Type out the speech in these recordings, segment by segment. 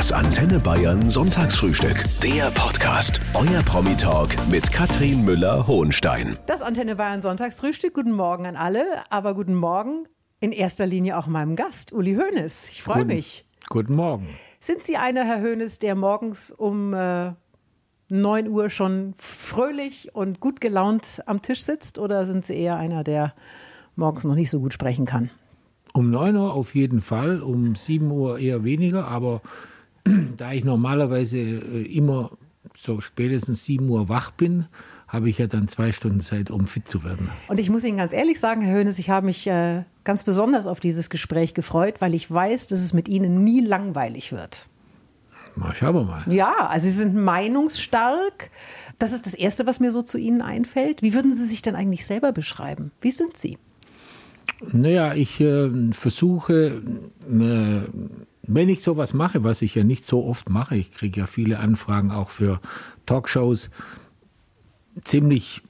Das Antenne Bayern Sonntagsfrühstück. Der Podcast. Euer Promi-Talk mit Katrin Müller-Hohenstein. Das Antenne Bayern Sonntagsfrühstück. Guten Morgen an alle, aber guten Morgen in erster Linie auch meinem Gast, Uli Hoeneß. Ich freue mich. Guten Morgen. Sind Sie einer, Herr Hoeneß, der morgens um äh, 9 Uhr schon fröhlich und gut gelaunt am Tisch sitzt oder sind Sie eher einer, der morgens noch nicht so gut sprechen kann? Um 9 Uhr auf jeden Fall, um 7 Uhr eher weniger, aber da ich normalerweise äh, immer so spätestens 7 Uhr wach bin, habe ich ja dann zwei Stunden Zeit, um fit zu werden. Und ich muss Ihnen ganz ehrlich sagen, Herr Hönes, ich habe mich äh, ganz besonders auf dieses Gespräch gefreut, weil ich weiß, dass es mit Ihnen nie langweilig wird. Mal schauen wir mal. Ja, also Sie sind meinungsstark. Das ist das Erste, was mir so zu Ihnen einfällt. Wie würden Sie sich denn eigentlich selber beschreiben? Wie sind Sie? Naja, ich äh, versuche, äh, wenn ich sowas mache, was ich ja nicht so oft mache, ich kriege ja viele Anfragen auch für Talkshows, ziemlich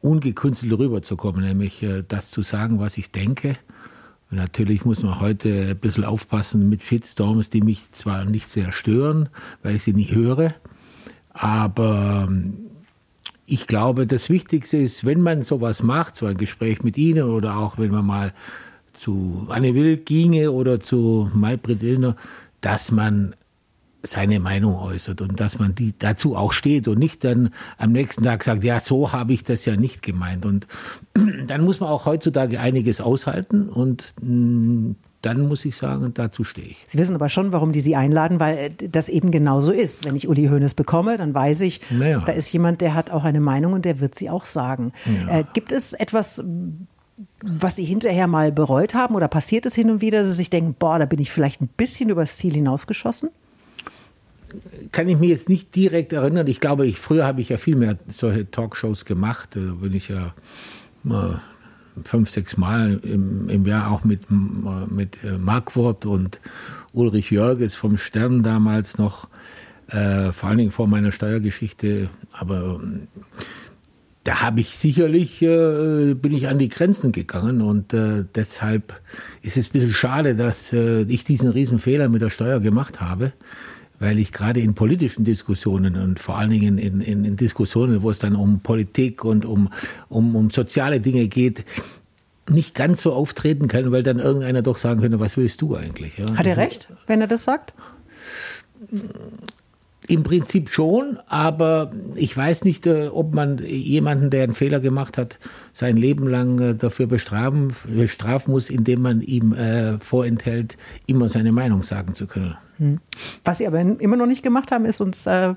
ungekünstelt rüberzukommen, nämlich äh, das zu sagen, was ich denke. Natürlich muss man heute ein bisschen aufpassen mit Shitstorms, die mich zwar nicht sehr stören, weil ich sie nicht höre, aber ähm, ich glaube, das Wichtigste ist, wenn man sowas macht, so ein Gespräch mit Ihnen oder auch wenn man mal zu Anne Will ginge oder zu Maybrit Illner, dass man seine Meinung äußert und dass man die dazu auch steht und nicht dann am nächsten Tag sagt, ja, so habe ich das ja nicht gemeint. Und dann muss man auch heutzutage einiges aushalten und mm, dann muss ich sagen, dazu stehe ich. Sie wissen aber schon, warum die Sie einladen, weil äh, das eben genauso ist. Wenn ich Uli Hoeneß bekomme, dann weiß ich, naja. da ist jemand, der hat auch eine Meinung und der wird sie auch sagen. Ja. Äh, gibt es etwas, was Sie hinterher mal bereut haben oder passiert es hin und wieder, dass Sie sich denken, boah, da bin ich vielleicht ein bisschen übers Ziel hinausgeschossen? Kann ich mir jetzt nicht direkt erinnern. Ich glaube, ich, früher habe ich ja viel mehr solche Talkshows gemacht. Da bin ich ja mal fünf, sechs Mal im, im Jahr auch mit, mit äh, Markwort und Ulrich Jörges vom Stern damals noch, äh, vor allen Dingen vor meiner Steuergeschichte. Aber da habe ich sicherlich, äh, bin ich an die Grenzen gegangen und äh, deshalb ist es ein bisschen schade, dass äh, ich diesen Riesenfehler mit der Steuer gemacht habe, weil ich gerade in politischen Diskussionen und vor allen Dingen in, in, in Diskussionen, wo es dann um Politik und um, um, um soziale Dinge geht, nicht ganz so auftreten kann, weil dann irgendeiner doch sagen könnte, was willst du eigentlich? Ja, Hat er recht, wenn er das sagt? Im Prinzip schon, aber ich weiß nicht, äh, ob man jemanden, der einen Fehler gemacht hat, sein Leben lang äh, dafür bestrafen, bestrafen muss, indem man ihm äh, vorenthält, immer seine Meinung sagen zu können. Hm. Was Sie aber immer noch nicht gemacht haben, ist uns äh,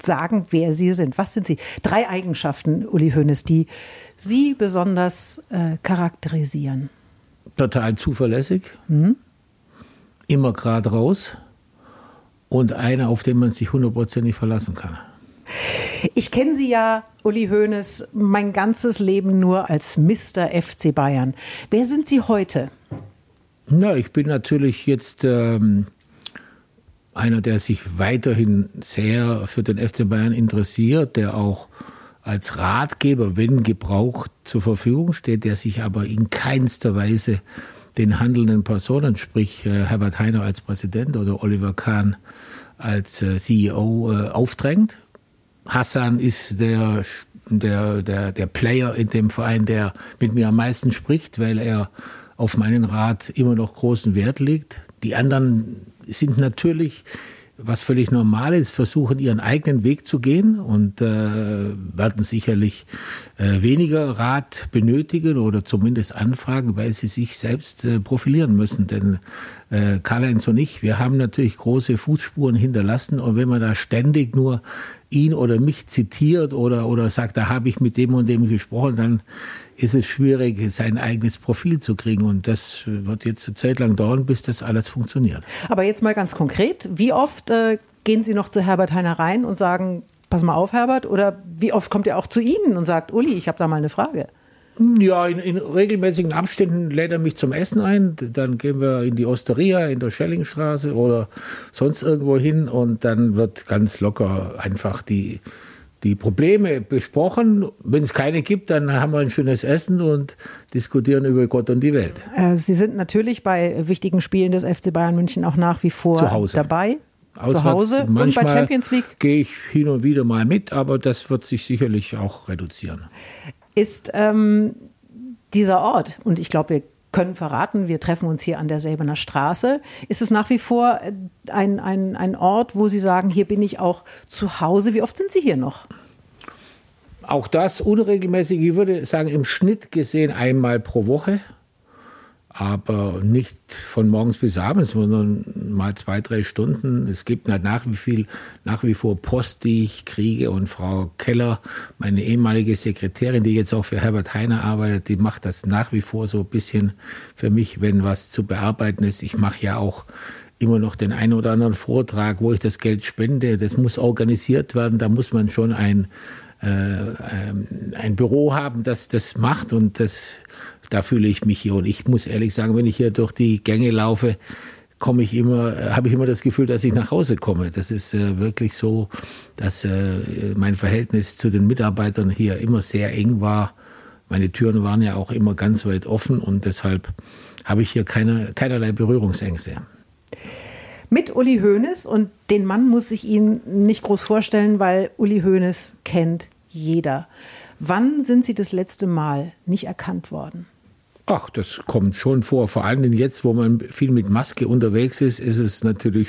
sagen, wer Sie sind. Was sind Sie? Drei Eigenschaften, Uli Hoeneß, die Sie besonders äh, charakterisieren. Total zuverlässig, hm? immer gerade raus und einer, auf den man sich hundertprozentig verlassen kann. Ich kenne Sie ja, Uli Hoeneß, mein ganzes Leben nur als Mr. FC Bayern. Wer sind Sie heute? Na, ich bin natürlich jetzt ähm, einer, der sich weiterhin sehr für den FC Bayern interessiert, der auch als Ratgeber, wenn gebraucht, zur Verfügung steht, der sich aber in keinster Weise den handelnden Personen, sprich äh, Herbert Heiner als Präsident oder Oliver Kahn als äh, CEO äh, aufdrängt. Hassan ist der, der, der, der Player in dem Verein, der mit mir am meisten spricht, weil er auf meinen Rat immer noch großen Wert legt. Die anderen sind natürlich was völlig normal ist, versuchen ihren eigenen Weg zu gehen und äh, werden sicherlich äh, weniger Rat benötigen oder zumindest anfragen, weil sie sich selbst äh, profilieren müssen. Denn äh, Karl-Heinz und ich, wir haben natürlich große Fußspuren hinterlassen und wenn man da ständig nur ihn oder mich zitiert oder, oder sagt, da habe ich mit dem und dem gesprochen, dann ist es schwierig, sein eigenes Profil zu kriegen. Und das wird jetzt eine Zeit lang dauern, bis das alles funktioniert. Aber jetzt mal ganz konkret, wie oft äh, gehen Sie noch zu Herbert Heiner rein und sagen, pass mal auf, Herbert? Oder wie oft kommt er auch zu Ihnen und sagt, Uli, ich habe da mal eine Frage? Ja, in, in, regelmäßigen Abständen lädt er mich zum Essen ein. Dann gehen wir in die Osteria in der Schellingstraße oder sonst irgendwo hin und dann wird ganz locker einfach die die Probleme besprochen. Wenn es keine gibt, dann haben wir ein schönes Essen und diskutieren über Gott und die Welt. Äh, Sie sind natürlich bei wichtigen Spielen des FC Bayern München auch nach wie vor dabei. Auswärts, zu Hause und bei Champions League gehe ich hin und wieder mal mit, aber das wird sich sicherlich auch reduzieren. Ist ähm, dieser Ort, und ich glaube, wir können verraten, wir treffen uns hier an der Säbener Straße. Ist es nach wie vor ein, ein, ein Ort, wo Sie sagen, hier bin ich auch zu Hause? Wie oft sind Sie hier noch? Auch das unregelmäßig, ich würde sagen, im Schnitt gesehen einmal pro Woche aber nicht von morgens bis abends, sondern mal zwei, drei Stunden. Es gibt nach wie, viel, nach wie vor Post, die ich kriege und Frau Keller, meine ehemalige Sekretärin, die jetzt auch für Herbert Heiner arbeitet, die macht das nach wie vor so ein bisschen für mich, wenn was zu bearbeiten ist. Ich mache ja auch immer noch den einen oder anderen Vortrag, wo ich das Geld spende. Das muss organisiert werden. Da muss man schon ein, äh, ähm, ein Büro haben, das das macht und das da fühle ich mich hier. Und ich muss ehrlich sagen, wenn ich hier durch die Gänge laufe, komme ich immer, habe ich immer das Gefühl, dass ich nach Hause komme. Das ist äh, wirklich so, dass äh, mein Verhältnis zu den Mitarbeitern hier immer sehr eng war. Meine Türen waren ja auch immer ganz weit offen und deshalb habe ich hier keine, keinerlei Berührungsängste. Mit Uli Hoeneß und den Mann muss ich Ihnen nicht groß vorstellen, weil Uli Hoeneß kennt jeder. Wann sind Sie das letzte Mal nicht erkannt worden? Ach, das kommt schon vor. Vor allem jetzt, wo man viel mit Maske unterwegs ist, ist es natürlich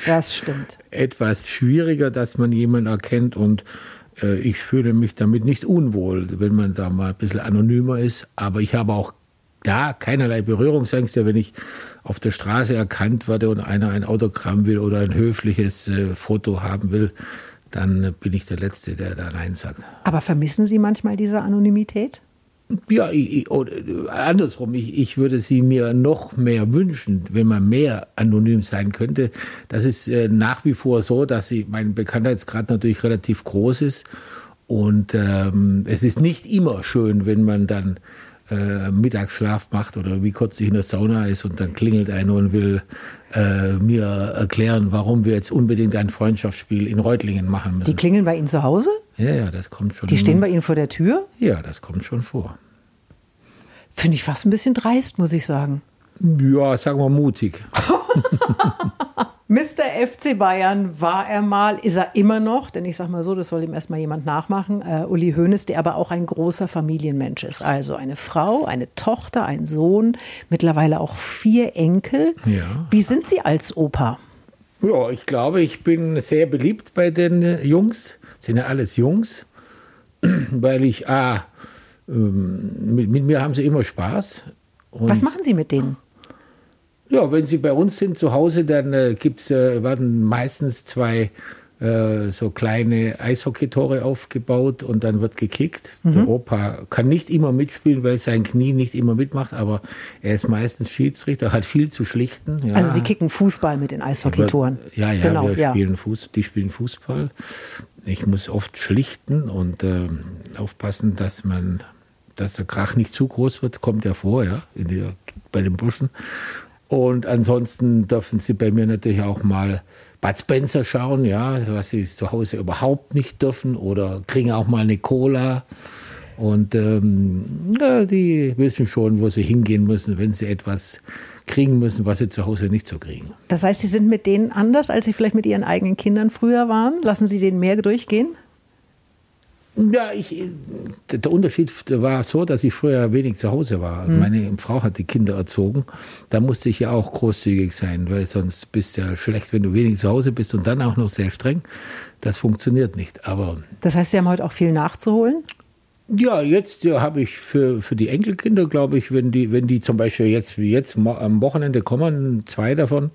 etwas schwieriger, dass man jemanden erkennt. Und äh, ich fühle mich damit nicht unwohl, wenn man da mal ein bisschen anonymer ist. Aber ich habe auch da keinerlei Berührungsängste, wenn ich auf der Straße erkannt werde und einer ein Autogramm will oder ein höfliches äh, Foto haben will, dann bin ich der Letzte, der da Nein sagt. Aber vermissen Sie manchmal diese Anonymität? Ja, ich, andersrum, ich, ich würde sie mir noch mehr wünschen, wenn man mehr anonym sein könnte. Das ist äh, nach wie vor so, dass sie, mein Bekanntheitsgrad natürlich relativ groß ist. Und ähm, es ist nicht immer schön, wenn man dann äh, Mittagsschlaf macht oder wie kurz ich in der Sauna ist und dann klingelt einer und will äh, mir erklären, warum wir jetzt unbedingt ein Freundschaftsspiel in Reutlingen machen müssen. Die klingeln bei Ihnen zu Hause? Ja, ja, das kommt schon. Die stehen bei Ihnen vor der Tür? Ja, das kommt schon vor. Finde ich fast ein bisschen dreist, muss ich sagen. Ja, sagen wir mutig. Mr. FC Bayern war er mal, ist er immer noch, denn ich sage mal so, das soll ihm erstmal jemand nachmachen, äh, Uli Hoeneß, der aber auch ein großer Familienmensch ist. Also eine Frau, eine Tochter, ein Sohn, mittlerweile auch vier Enkel. Ja. Wie sind Sie als Opa? Ja, ich glaube, ich bin sehr beliebt bei den Jungs. Sind ja alles Jungs, weil ich, ah, mit, mit mir haben sie immer Spaß. Und Was machen Sie mit denen? Ja, wenn sie bei uns sind zu Hause, dann äh, gibt's, äh, werden meistens zwei äh, so kleine Eishockeytore aufgebaut und dann wird gekickt. Mhm. Der Opa kann nicht immer mitspielen, weil sein Knie nicht immer mitmacht, aber er ist meistens Schiedsrichter, hat viel zu schlichten. Ja. Also sie kicken Fußball mit den Eishockeytoren. Ja, ja, genau, wir ja. spielen Fuß, die spielen Fußball. Ich muss oft schlichten und äh, aufpassen, dass man dass der Krach nicht zu groß wird, kommt ja vor, ja, der, bei den Burschen. Und ansonsten dürfen sie bei mir natürlich auch mal Bud Spencer schauen, ja, was sie zu Hause überhaupt nicht dürfen oder kriegen auch mal eine Cola. Und ähm, ja, die wissen schon, wo sie hingehen müssen, wenn sie etwas kriegen müssen, was sie zu Hause nicht so kriegen. Das heißt, Sie sind mit denen anders, als Sie vielleicht mit Ihren eigenen Kindern früher waren? Lassen Sie denen mehr durchgehen? Ja, ich, der Unterschied war so, dass ich früher wenig zu Hause war. Mhm. Meine Frau hat die Kinder erzogen. Da musste ich ja auch großzügig sein, weil sonst bist du ja schlecht, wenn du wenig zu Hause bist und dann auch noch sehr streng. Das funktioniert nicht. Aber das heißt, Sie haben heute auch viel nachzuholen? Ja, jetzt ja, habe ich für, für die Enkelkinder, glaube ich, wenn die, wenn die zum Beispiel jetzt wie jetzt am Wochenende kommen, zwei davon,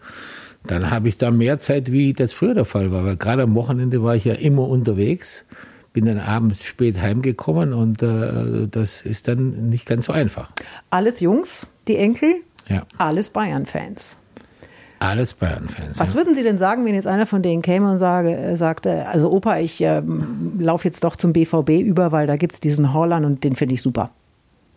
dann habe ich da mehr Zeit, wie das früher der Fall war. Weil gerade am Wochenende war ich ja immer unterwegs bin dann abends spät heimgekommen und äh, das ist dann nicht ganz so einfach. Alles Jungs, die Enkel? Ja. Alles Bayern-Fans. Alles Bayern-Fans. Was ja. würden Sie denn sagen, wenn jetzt einer von denen käme und sage, äh, sagte, also Opa, ich äh, laufe jetzt doch zum BVB über, weil da gibt es diesen Holland und den finde ich super?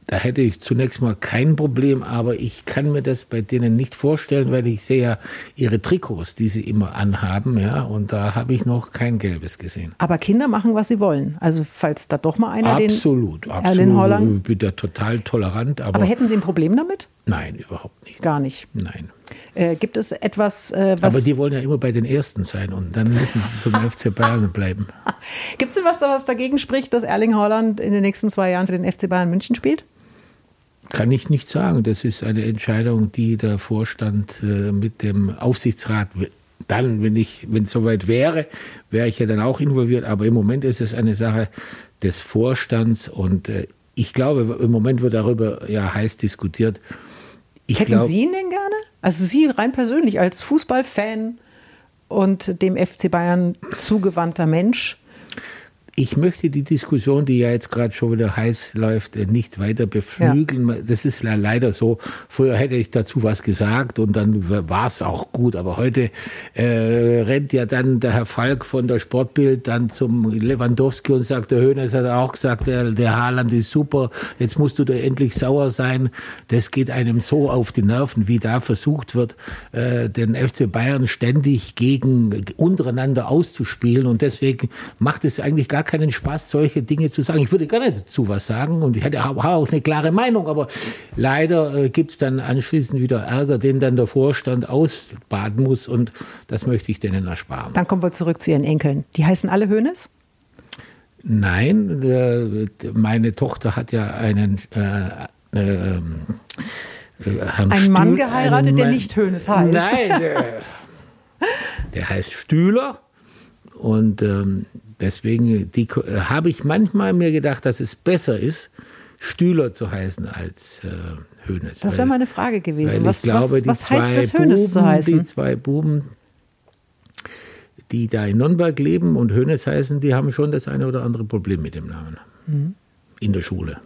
Da hätte ich zunächst mal kein Problem, aber ich kann mir das bei denen nicht vorstellen, weil ich sehe ja ihre Trikots, die sie immer anhaben, ja, und da habe ich noch kein gelbes gesehen. Aber Kinder machen, was sie wollen. Also falls da doch mal einer absolut, den absolut. Erlen Holland. Ich bin da total tolerant. Aber, aber hätten Sie ein Problem damit? Nein, überhaupt nicht. Gar nicht. Nein. Äh, gibt es etwas, äh, was. Aber die wollen ja immer bei den Ersten sein und dann müssen sie zum FC Bayern bleiben. Gibt es denn was, was dagegen spricht, dass Erling Haaland in den nächsten zwei Jahren für den FC Bayern München spielt? Kann ich nicht sagen. Das ist eine Entscheidung, die der Vorstand äh, mit dem Aufsichtsrat dann, wenn ich, wenn es soweit wäre, wäre ich ja dann auch involviert. Aber im Moment ist es eine Sache des Vorstands und äh, ich glaube, im Moment wird darüber ja heiß diskutiert. Ich Hätten glaub, Sie ihn denn gerne? Also Sie rein persönlich als Fußballfan und dem FC Bayern zugewandter Mensch? Ich möchte die Diskussion, die ja jetzt gerade schon wieder heiß läuft, äh, nicht weiter beflügeln. Ja. Das ist leider so. Früher hätte ich dazu was gesagt und dann war es auch gut. Aber heute äh, rennt ja dann der Herr Falk von der Sportbild dann zum Lewandowski und sagt, der Höhnes hat auch gesagt, der, der Haaland ist super, jetzt musst du da endlich sauer sein. Das geht einem so auf die Nerven, wie da versucht wird, äh, den FC Bayern ständig gegen untereinander auszuspielen. Und deswegen macht es eigentlich gar keinen Spaß, solche Dinge zu sagen. Ich würde gerne dazu was sagen und ich hätte auch eine klare Meinung, aber leider äh, gibt es dann anschließend wieder Ärger, den dann der Vorstand ausbaden muss und das möchte ich denen ersparen. Dann kommen wir zurück zu Ihren Enkeln. Die heißen alle Hönes? Nein, der, meine Tochter hat ja einen äh, äh, äh, Herrn Ein Mann geheiratet, einen, der nicht Hönes heißt. Nein, der, der heißt Stühler und ähm, Deswegen die, äh, habe ich manchmal mir gedacht, dass es besser ist, Stühler zu heißen als äh, Hönes. Das wäre meine Frage gewesen. Was, glaube, was, was heißt das Hönes zu heißen? Die zwei Buben, die da in Nürnberg leben und Hönes heißen, die haben schon das eine oder andere Problem mit dem Namen. Mhm. In der Schule.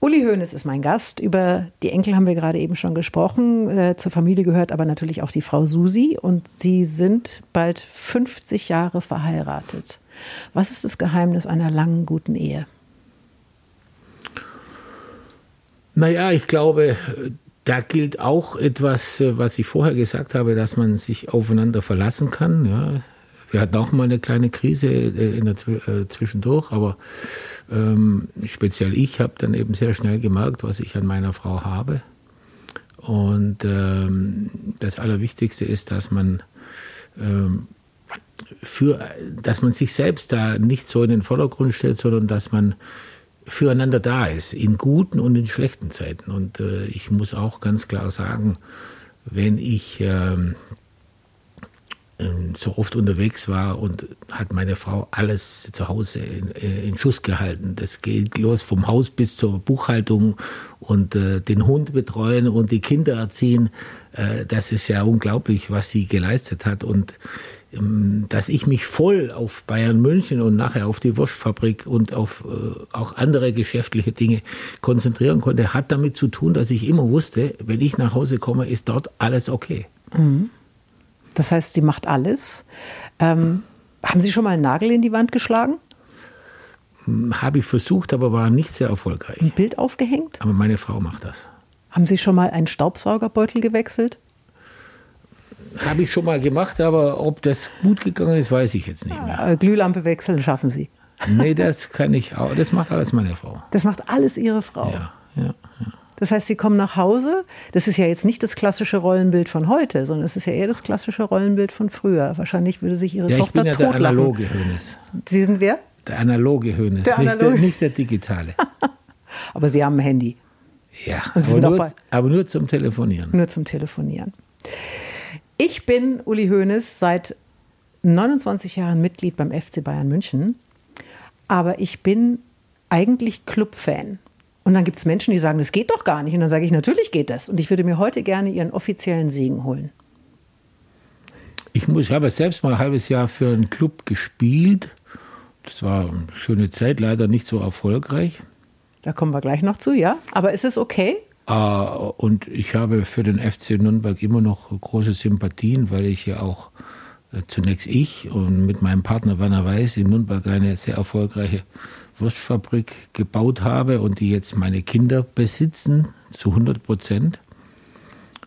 Uli Hoeneß ist mein Gast. Über die Enkel haben wir gerade eben schon gesprochen. Äh, zur Familie gehört aber natürlich auch die Frau Susi und sie sind bald 50 Jahre verheiratet. Was ist das Geheimnis einer langen, guten Ehe? Naja, ich glaube, da gilt auch etwas, was ich vorher gesagt habe, dass man sich aufeinander verlassen kann. Ja. Wir hatten auch mal eine kleine Krise äh, in der, äh, zwischendurch, aber ähm, speziell ich habe dann eben sehr schnell gemerkt, was ich an meiner Frau habe. Und ähm, das Allerwichtigste ist, dass man ähm, für, dass man sich selbst da nicht so in den Vordergrund stellt, sondern dass man füreinander da ist, in guten und in schlechten Zeiten. Und äh, ich muss auch ganz klar sagen, wenn ich ähm, ähm, so oft unterwegs war und hat meine Frau alles zu Hause in, äh, in Schuss gehalten. Das geht los vom Haus bis zur Buchhaltung und äh, den Hund betreuen und die Kinder erziehen. Äh, das ist ja unglaublich, was sie geleistet hat. Und dass ich mich voll auf Bayern München und nachher auf die Wurstfabrik und auf äh, auch andere geschäftliche Dinge konzentrieren konnte, hat damit zu tun, dass ich immer wusste, wenn ich nach Hause komme, ist dort alles okay. Mhm. Das heißt, sie macht alles. Ähm, haben Sie schon mal einen Nagel in die Wand geschlagen? Hm, habe ich versucht, aber war nicht sehr erfolgreich. Ein Bild aufgehängt? Aber meine Frau macht das. Haben Sie schon mal einen Staubsaugerbeutel gewechselt? Habe ich schon mal gemacht, aber ob das gut gegangen ist, weiß ich jetzt nicht mehr. Ah, Glühlampe wechseln schaffen Sie. Nee, das kann ich auch. Das macht alles meine Frau. Das macht alles Ihre Frau. Ja, ja, ja. Das heißt, Sie kommen nach Hause. Das ist ja jetzt nicht das klassische Rollenbild von heute, sondern es ist ja eher das klassische Rollenbild von früher. Wahrscheinlich würde sich Ihre ja, Tochter ich bin ja der analoge Hönes. Sie sind wer? Der analoge Hönes, der analoge. Nicht, der, nicht der digitale. Aber Sie haben ein Handy. Ja, aber nur, aber nur zum Telefonieren. Nur zum Telefonieren. Ich bin Uli Hoeneß seit 29 Jahren Mitglied beim FC Bayern München, aber ich bin eigentlich Clubfan. Und dann gibt es Menschen, die sagen, das geht doch gar nicht. Und dann sage ich, natürlich geht das. Und ich würde mir heute gerne Ihren offiziellen Segen holen. Ich, muss, ich habe selbst mal ein halbes Jahr für einen Club gespielt. Das war eine schöne Zeit, leider nicht so erfolgreich. Da kommen wir gleich noch zu, ja. Aber ist es okay? Äh, und ich habe für den FC Nürnberg immer noch große Sympathien, weil ich ja auch äh, zunächst ich und mit meinem Partner Werner Weiß in Nürnberg eine sehr erfolgreiche Wurstfabrik gebaut habe und die jetzt meine Kinder besitzen zu 100 Prozent.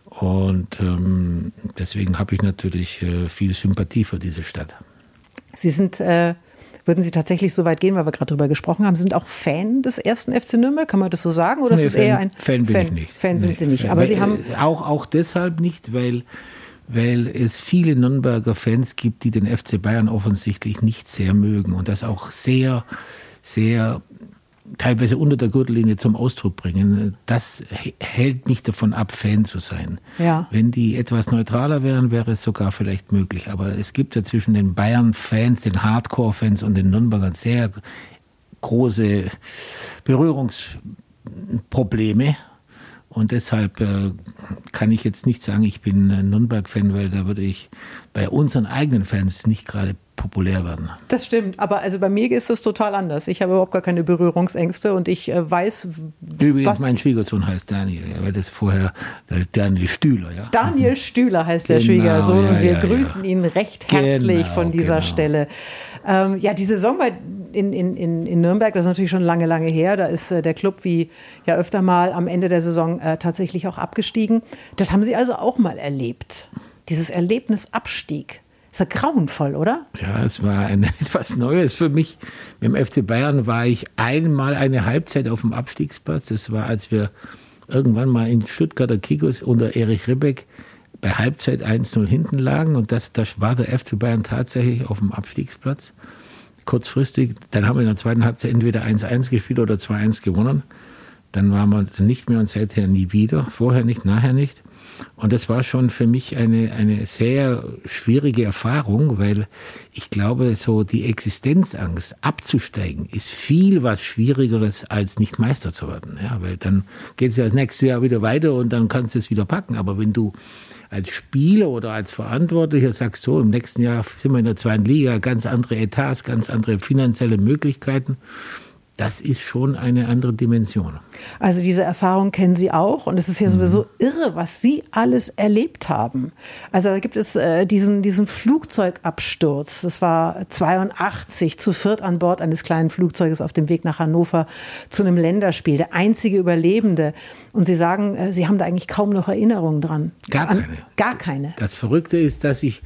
Und ähm, deswegen habe ich natürlich äh, viel Sympathie für diese Stadt. Sie sind, äh, würden Sie tatsächlich so weit gehen, weil wir gerade darüber gesprochen haben, sind auch Fan des ersten FC Nürnberg, kann man das so sagen? Oder nee, ist es eher ein Fan bin Fan, ich nicht. Fan sind nee, Sie nicht. Fan. Aber weil, Sie haben auch, auch deshalb nicht, weil weil es viele Nürnberger Fans gibt, die den FC Bayern offensichtlich nicht sehr mögen und das auch sehr, sehr teilweise unter der Gürtellinie zum Ausdruck bringen. Das hält mich davon ab, Fan zu sein. Ja. Wenn die etwas neutraler wären, wäre es sogar vielleicht möglich. Aber es gibt ja zwischen den Bayern-Fans, den Hardcore-Fans und den Nürnbergern sehr große Berührungsprobleme. Und deshalb äh, kann ich jetzt nicht sagen, ich bin Nürnberg-Fan, weil da würde ich bei unseren eigenen Fans nicht gerade populär werden. Das stimmt, aber also bei mir ist es total anders. Ich habe überhaupt gar keine Berührungsängste und ich äh, weiß, Übrigens, was mein Schwiegersohn heißt Daniel, weil das vorher Daniel Stühler, ja. Daniel Stühler heißt genau, der Schwiegersohn ja, und wir ja, grüßen ja. ihn recht herzlich genau, von dieser genau. Stelle. Ähm, ja, die Saison bei, in, in, in Nürnberg, das ist natürlich schon lange, lange her. Da ist äh, der Club wie ja öfter mal am Ende der Saison äh, tatsächlich auch abgestiegen. Das haben Sie also auch mal erlebt. Dieses Erlebnis Abstieg. Ist ja grauenvoll, oder? Ja, es war ein, etwas Neues für mich. Mit dem FC Bayern war ich einmal eine Halbzeit auf dem Abstiegsplatz. Das war, als wir irgendwann mal in Stuttgarter Kickers unter Erich Ribbeck bei Halbzeit 1-0 hinten lagen. Und das, das war der FC Bayern tatsächlich auf dem Abstiegsplatz. Kurzfristig. Dann haben wir in der zweiten Halbzeit entweder 1-1 gespielt oder 2-1 gewonnen. Dann waren wir nicht mehr und seither nie wieder. Vorher nicht, nachher nicht. Und das war schon für mich eine, eine sehr schwierige Erfahrung, weil ich glaube, so die Existenzangst abzusteigen ist viel was Schwierigeres, als nicht Meister zu werden. Ja, weil dann geht es ja das nächste Jahr wieder weiter und dann kannst du es wieder packen. Aber wenn du als Spieler oder als Verantwortlicher sagst, so, im nächsten Jahr sind wir in der zweiten Liga, ganz andere Etats, ganz andere finanzielle Möglichkeiten, das ist schon eine andere Dimension. Also diese Erfahrung kennen Sie auch und es ist ja sowieso mhm. irre, was Sie alles erlebt haben. Also da gibt es äh, diesen, diesen Flugzeugabsturz. Das war 82 zu viert an Bord eines kleinen Flugzeuges auf dem Weg nach Hannover zu einem Länderspiel. Der einzige Überlebende. Und Sie sagen, äh, Sie haben da eigentlich kaum noch Erinnerungen dran. Gar keine. An, gar keine. Das Verrückte ist, dass ich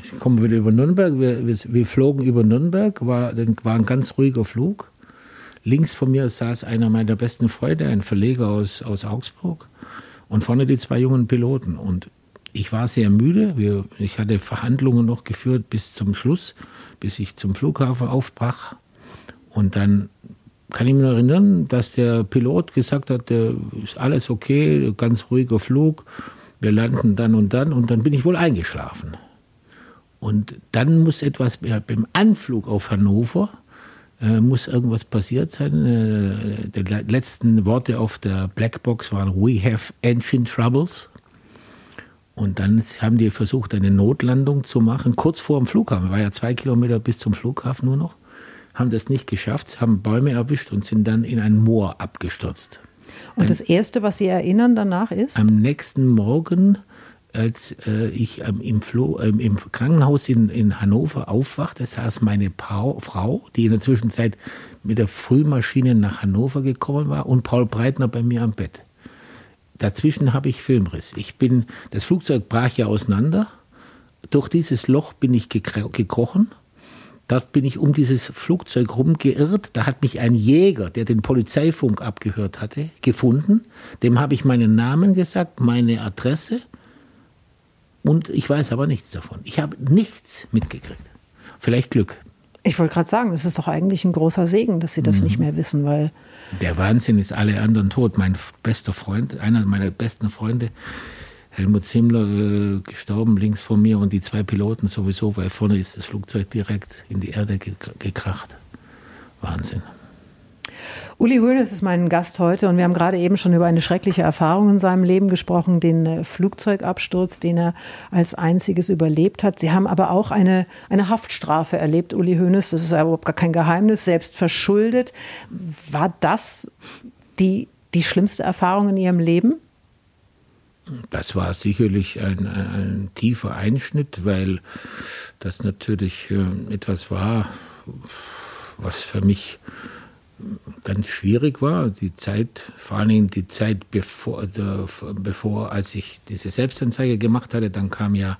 ich komme wieder über Nürnberg. Wir, wir, wir flogen über Nürnberg, war, war ein ganz ruhiger Flug. Links von mir saß einer meiner besten Freunde, ein Verleger aus, aus Augsburg. Und vorne die zwei jungen Piloten. Und ich war sehr müde. Wir, ich hatte Verhandlungen noch geführt bis zum Schluss, bis ich zum Flughafen aufbrach. Und dann kann ich mich erinnern, dass der Pilot gesagt hat, ist alles okay, ganz ruhiger Flug, wir landen dann und dann. Und dann bin ich wohl eingeschlafen. Und dann muss etwas beim Anflug auf Hannover äh, muss irgendwas passiert sein. Äh, die letzten Worte auf der Blackbox waren We have engine troubles. Und dann haben die versucht, eine Notlandung zu machen, kurz vor dem Flughafen. War ja zwei Kilometer bis zum Flughafen nur noch. Haben das nicht geschafft, haben Bäume erwischt und sind dann in ein Moor abgestürzt. Und dann, das Erste, was Sie erinnern danach ist? Am nächsten Morgen als äh, ich ähm, im, Flo, ähm, im Krankenhaus in, in Hannover aufwachte, saß meine pa Frau, die in der Zwischenzeit mit der Frühmaschine nach Hannover gekommen war, und Paul Breitner bei mir am Bett. Dazwischen habe ich Filmriss. Ich bin, das Flugzeug brach ja auseinander. Durch dieses Loch bin ich gekrochen. Dort bin ich um dieses Flugzeug rumgeirrt. Da hat mich ein Jäger, der den Polizeifunk abgehört hatte, gefunden. Dem habe ich meinen Namen gesagt, meine Adresse und ich weiß aber nichts davon. Ich habe nichts mitgekriegt. Vielleicht Glück. Ich wollte gerade sagen, es ist doch eigentlich ein großer Segen, dass Sie das mhm. nicht mehr wissen, weil. Der Wahnsinn ist alle anderen tot. Mein bester Freund, einer meiner besten Freunde, Helmut Zimmler, äh, gestorben links von mir und die zwei Piloten sowieso, weil vorne ist das Flugzeug direkt in die Erde gekracht. Wahnsinn. Uli Hoeneß ist mein Gast heute und wir haben gerade eben schon über eine schreckliche Erfahrung in seinem Leben gesprochen, den äh, Flugzeugabsturz, den er als einziges überlebt hat. Sie haben aber auch eine, eine Haftstrafe erlebt, Uli Hoeneß. Das ist überhaupt gar kein Geheimnis, selbst verschuldet. War das die, die schlimmste Erfahrung in Ihrem Leben? Das war sicherlich ein, ein tiefer Einschnitt, weil das natürlich äh, etwas war, was für mich ganz schwierig war. Die Zeit, vor Dingen die Zeit bevor, der, bevor als ich diese Selbstanzeige gemacht hatte, dann kam ja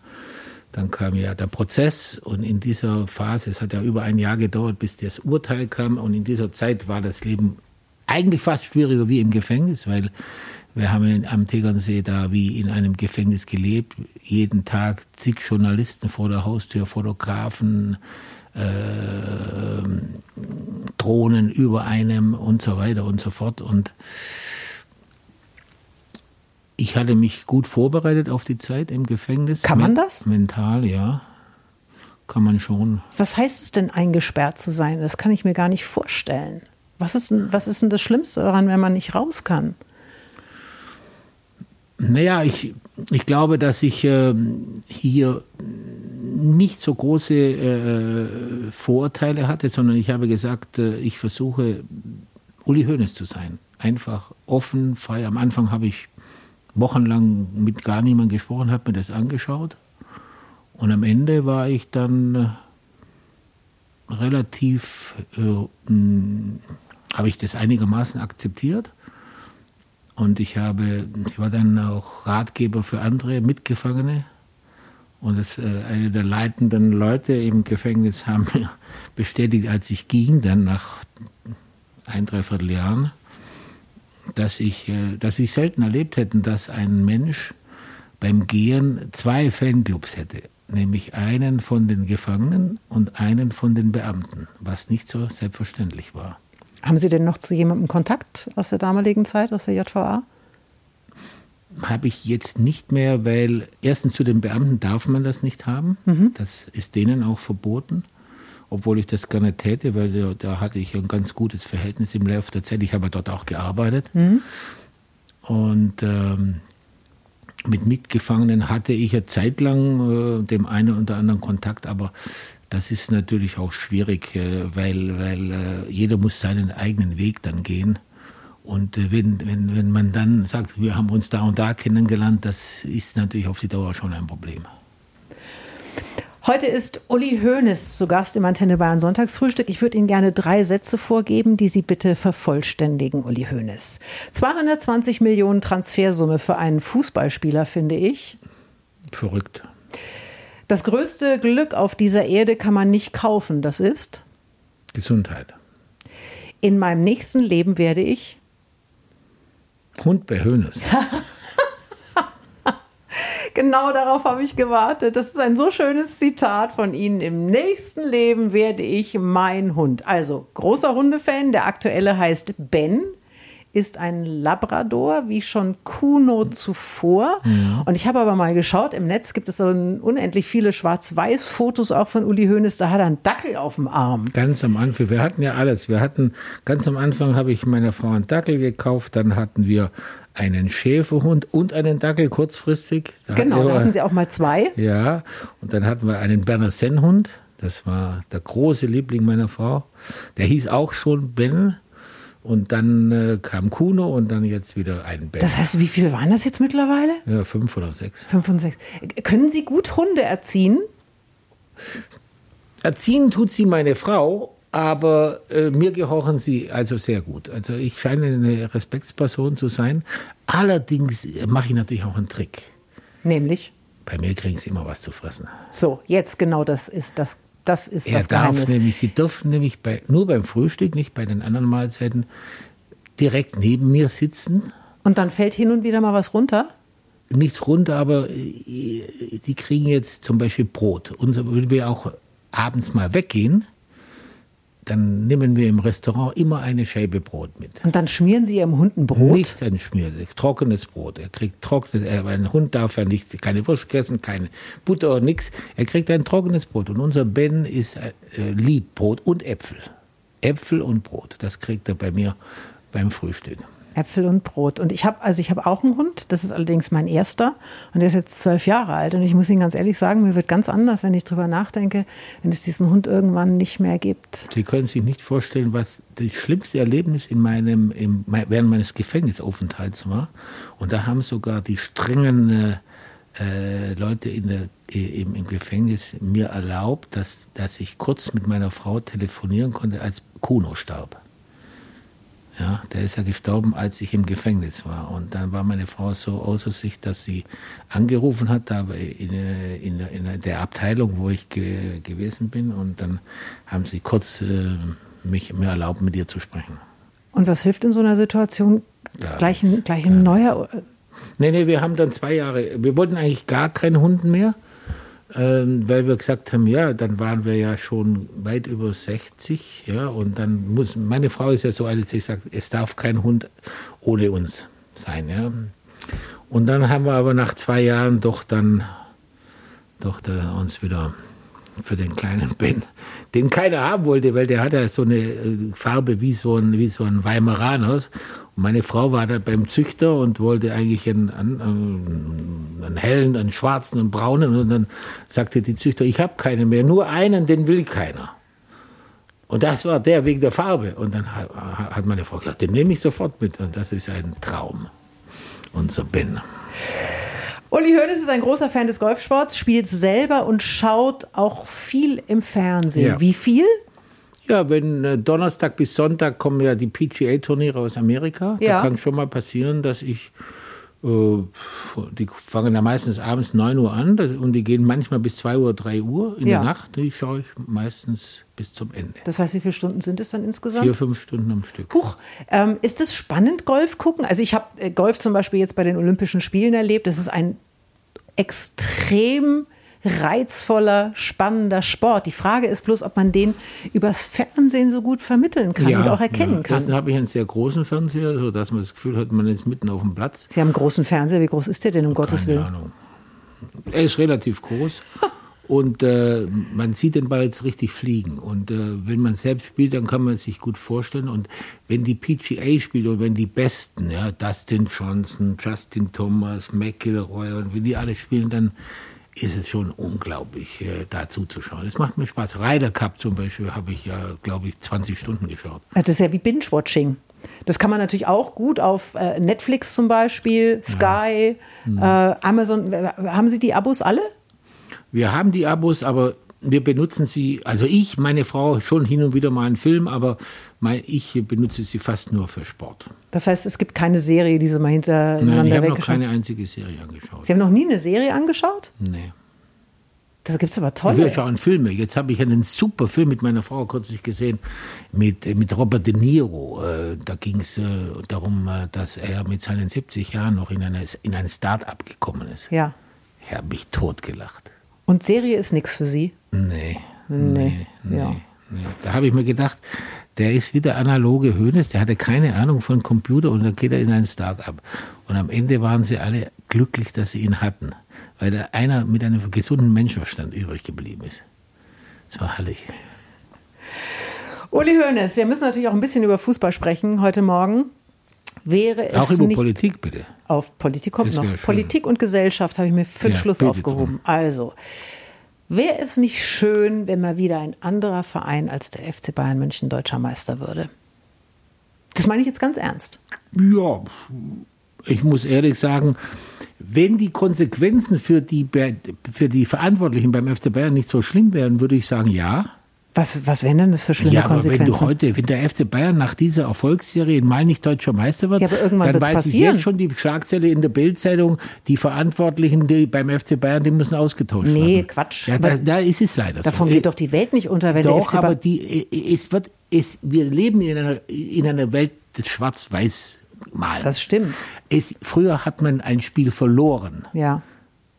dann kam ja der Prozess und in dieser Phase, es hat ja über ein Jahr gedauert, bis das Urteil kam und in dieser Zeit war das Leben eigentlich fast schwieriger wie im Gefängnis, weil wir haben am Tegernsee da wie in einem Gefängnis gelebt. Jeden Tag zig Journalisten vor der Haustür, Fotografen, äh, Drohnen über einem und so weiter und so fort. Und ich hatte mich gut vorbereitet auf die Zeit im Gefängnis. Kann man das? Mental, ja. Kann man schon. Was heißt es denn, eingesperrt zu sein? Das kann ich mir gar nicht vorstellen. Was ist, was ist denn das Schlimmste daran, wenn man nicht raus kann? Naja, ich, ich glaube, dass ich äh, hier nicht so große äh, Vorurteile hatte, sondern ich habe gesagt, äh, ich versuche, Uli Hoeneß zu sein. Einfach offen, frei. Am Anfang habe ich wochenlang mit gar niemandem gesprochen, habe mir das angeschaut. Und am Ende war ich dann äh, relativ, äh, habe ich das einigermaßen akzeptiert und ich habe, ich war dann auch Ratgeber für andere Mitgefangene. Und das, äh, eine der leitenden Leute im Gefängnis haben bestätigt, als ich ging, dann nach ein, dreiviertel Jahren, dass ich, äh, dass ich selten erlebt hätte, dass ein Mensch beim Gehen zwei Fanclubs hätte. Nämlich einen von den Gefangenen und einen von den Beamten, was nicht so selbstverständlich war. Haben Sie denn noch zu jemandem Kontakt aus der damaligen Zeit, aus der JVA? Habe ich jetzt nicht mehr, weil erstens zu den Beamten darf man das nicht haben. Mhm. Das ist denen auch verboten. Obwohl ich das gerne täte, weil da, da, hatte ich ein ganz gutes Verhältnis im Laufe der Zeit. Ich habe dort auch gearbeitet. Mhm. Und ähm, mit Mitgefangenen hatte ich ja zeitlang äh, dem einen oder anderen Kontakt, aber das ist natürlich auch schwierig, äh, weil, weil äh, jeder muss seinen eigenen Weg dann gehen. Und äh, wenn, wenn, wenn man dann sagt, wir haben uns da und da kennengelernt, das ist natürlich auf die Dauer schon ein Problem. Heute ist Uli Hoeneß zu Gast im Antenne Bayern Sonntagsfrühstück. Ich würde Ihnen gerne drei Sätze vorgeben, die Sie bitte vervollständigen, Uli Hoeneß. 220 Millionen Transfersumme für einen Fußballspieler, finde ich. Verrückt. Das größte Glück auf dieser Erde kann man nicht kaufen. Das ist? Gesundheit. In meinem nächsten Leben werde ich? Hund bei Hönes. genau darauf habe ich gewartet. Das ist ein so schönes Zitat von Ihnen. Im nächsten Leben werde ich mein Hund. Also großer Hundefan. Der aktuelle heißt Ben ist ein Labrador, wie schon Kuno zuvor. Mhm. Und ich habe aber mal geschaut, im Netz gibt es unendlich viele Schwarz-Weiß-Fotos auch von Uli Hoeneß. Da hat er einen Dackel auf dem Arm. Ganz am Anfang. Wir hatten ja alles. Wir hatten, ganz am Anfang habe ich meiner Frau einen Dackel gekauft. Dann hatten wir einen Schäferhund und einen Dackel kurzfristig. Da genau, da hatten Sie auch mal zwei. Ja, und dann hatten wir einen Berner Sennhund. Das war der große Liebling meiner Frau. Der hieß auch schon Ben. Und dann äh, kam Kuno und dann jetzt wieder ein Band. Das heißt, wie viele waren das jetzt mittlerweile? Ja, fünf oder sechs. Fünf und sechs. Können Sie gut Hunde erziehen? Erziehen tut sie meine Frau, aber äh, mir gehorchen sie also sehr gut. Also ich scheine eine Respektsperson zu sein. Allerdings mache ich natürlich auch einen Trick. Nämlich? Bei mir kriegen sie immer was zu fressen. So, jetzt genau das ist das das ist er das Geheimnis. Darf nämlich, sie dürfen nämlich bei, nur beim Frühstück, nicht bei den anderen Mahlzeiten, direkt neben mir sitzen. Und dann fällt hin und wieder mal was runter? Nicht runter, aber äh, die kriegen jetzt zum Beispiel Brot. Und wenn wir auch abends mal weggehen, dann nehmen wir im Restaurant immer eine Scheibe Brot mit. Und dann schmieren Sie Ihrem Hund ein Brot? Nicht ein Schmier, trockenes Brot. Er kriegt trockenes, er, ein Hund darf ja nicht, keine Wurst essen, keine Butter, nichts. Er kriegt ein trockenes Brot. Und unser Ben ist, äh, liebt Brot und Äpfel. Äpfel und Brot. Das kriegt er bei mir beim Frühstück. Äpfel und Brot. Und ich habe, also ich habe auch einen Hund, das ist allerdings mein erster und der ist jetzt zwölf Jahre alt. Und ich muss Ihnen ganz ehrlich sagen, mir wird ganz anders, wenn ich drüber nachdenke, wenn es diesen Hund irgendwann nicht mehr gibt. Sie können sich nicht vorstellen, was das schlimmste Erlebnis in meinem, im, während meines Gefängnisaufenthalts war. Und da haben sogar die strengen äh, Leute in der, im, im Gefängnis mir erlaubt, dass, dass ich kurz mit meiner Frau telefonieren konnte, als Kuno starb. Ja, der ist ja gestorben, als ich im Gefängnis war. Und dann war meine Frau so außer sich, dass sie angerufen hat, da in, in, in der Abteilung, wo ich ge, gewesen bin. Und dann haben sie kurz äh, mich, mir erlaubt, mit ihr zu sprechen. Und was hilft in so einer Situation? Ja, gleich ein, gleich ein neuer. Nee, nee, wir haben dann zwei Jahre. Wir wollten eigentlich gar keinen Hund mehr weil wir gesagt haben, ja, dann waren wir ja schon weit über 60, ja, und dann muss, meine Frau ist ja so eine, die sagt, es darf kein Hund ohne uns sein, ja. Und dann haben wir aber nach zwei Jahren doch dann, doch da uns wieder für den kleinen Ben, den keiner haben wollte, weil der hat ja so eine äh, Farbe wie so ein, wie so ein Weimaraner. Meine Frau war da beim Züchter und wollte eigentlich einen, einen, einen hellen, einen schwarzen, einen braunen. Und dann sagte die Züchter, ich habe keinen mehr, nur einen, den will keiner. Und das war der wegen der Farbe. Und dann hat meine Frau gesagt, den nehme ich sofort mit. Und das ist ein Traum, unser Ben. Uli Hoeneß ist ein großer Fan des Golfsports, spielt selber und schaut auch viel im Fernsehen. Ja. Wie viel? Ja, wenn äh, Donnerstag bis Sonntag kommen ja die PGA-Turniere aus Amerika. Ja. Da kann schon mal passieren, dass ich äh, die fangen ja meistens abends 9 Uhr an und die gehen manchmal bis 2 Uhr, 3 Uhr in ja. der Nacht. Die schaue ich meistens bis zum Ende. Das heißt, wie viele Stunden sind es dann insgesamt? Vier, fünf Stunden am Stück. Huch, ähm, ist es spannend, Golf gucken? Also ich habe äh, Golf zum Beispiel jetzt bei den Olympischen Spielen erlebt. Das ist ein extrem reizvoller, spannender Sport. Die Frage ist bloß, ob man den übers Fernsehen so gut vermitteln kann ja, und auch erkennen ja. kann. Erstens habe ich einen sehr großen Fernseher, sodass man das Gefühl hat, man ist mitten auf dem Platz. Sie haben einen großen Fernseher. Wie groß ist der denn, um Keine Gottes Willen? Ahnung. Er ist relativ groß. Und äh, man sieht den Ball jetzt richtig fliegen. Und äh, wenn man selbst spielt, dann kann man sich gut vorstellen. Und wenn die PGA spielt und wenn die Besten, ja, Dustin Johnson, Justin Thomas, McIlroy und wenn die alle spielen, dann ist es schon unglaublich, äh, da zuzuschauen. Es macht mir Spaß. Ryder Cup zum Beispiel habe ich ja, glaube ich, 20 Stunden geschaut. Das ist ja wie Binge-Watching. Das kann man natürlich auch gut auf äh, Netflix zum Beispiel, Sky, ja. äh, Amazon. Haben Sie die Abos alle? Wir haben die Abos, aber wir benutzen sie, also ich, meine Frau, schon hin und wieder mal einen Film, aber mein, ich benutze sie fast nur für Sport. Das heißt, es gibt keine Serie, die Sie mal hintereinander Nein, ich habe noch keine einzige Serie angeschaut. Sie haben noch nie eine Serie angeschaut? Nee. Da gibt es aber tolle. Wir schauen Filme. Jetzt habe ich einen super Film mit meiner Frau kürzlich gesehen, mit, mit Robert De Niro. Äh, da ging es äh, darum, äh, dass er mit seinen 70 Jahren noch in, eine, in ein Start-up gekommen ist. Ja. Ich habe mich totgelacht. Und Serie ist nichts für Sie? Nee. Nee. nee, ja. nee. Da habe ich mir gedacht, der ist wieder analoge Hönes, der hatte keine Ahnung von Computer und dann geht er in ein Start-up. Und am Ende waren sie alle glücklich, dass sie ihn hatten, weil da einer mit einem gesunden Menschenverstand übrig geblieben ist. Das war herrlich. Uli Hoeneß, wir müssen natürlich auch ein bisschen über Fußball sprechen heute Morgen. Wäre es auch über nicht Politik, bitte. Auf Politik kommt noch. Politik und Gesellschaft habe ich mir für den ja, Schluss aufgehoben. Drum. Also, wäre es nicht schön, wenn mal wieder ein anderer Verein als der FC Bayern München deutscher Meister würde? Das meine ich jetzt ganz ernst. Ja, ich muss ehrlich sagen, wenn die Konsequenzen für die, für die Verantwortlichen beim FC Bayern nicht so schlimm wären, würde ich sagen, ja. Was, was wären denn das für schlimme ja, aber Konsequenzen? Wenn du heute, wenn der FC Bayern nach dieser Erfolgsserie mal nicht deutscher Meister wird, ja, dann weiß passieren. ich jetzt schon die Schlagzeile in der Bildzeitung, die Verantwortlichen die beim FC Bayern, die müssen ausgetauscht nee, werden. Nee, Quatsch. Ja, da, da, ist es leider Davon so. geht doch die Welt nicht unter, wenn doch, der FC Bayern... aber die, es wird, es, wir leben in einer, in einer Welt des Schwarz-Weiß Malen. Das stimmt. Es, früher hat man ein Spiel verloren. Ja.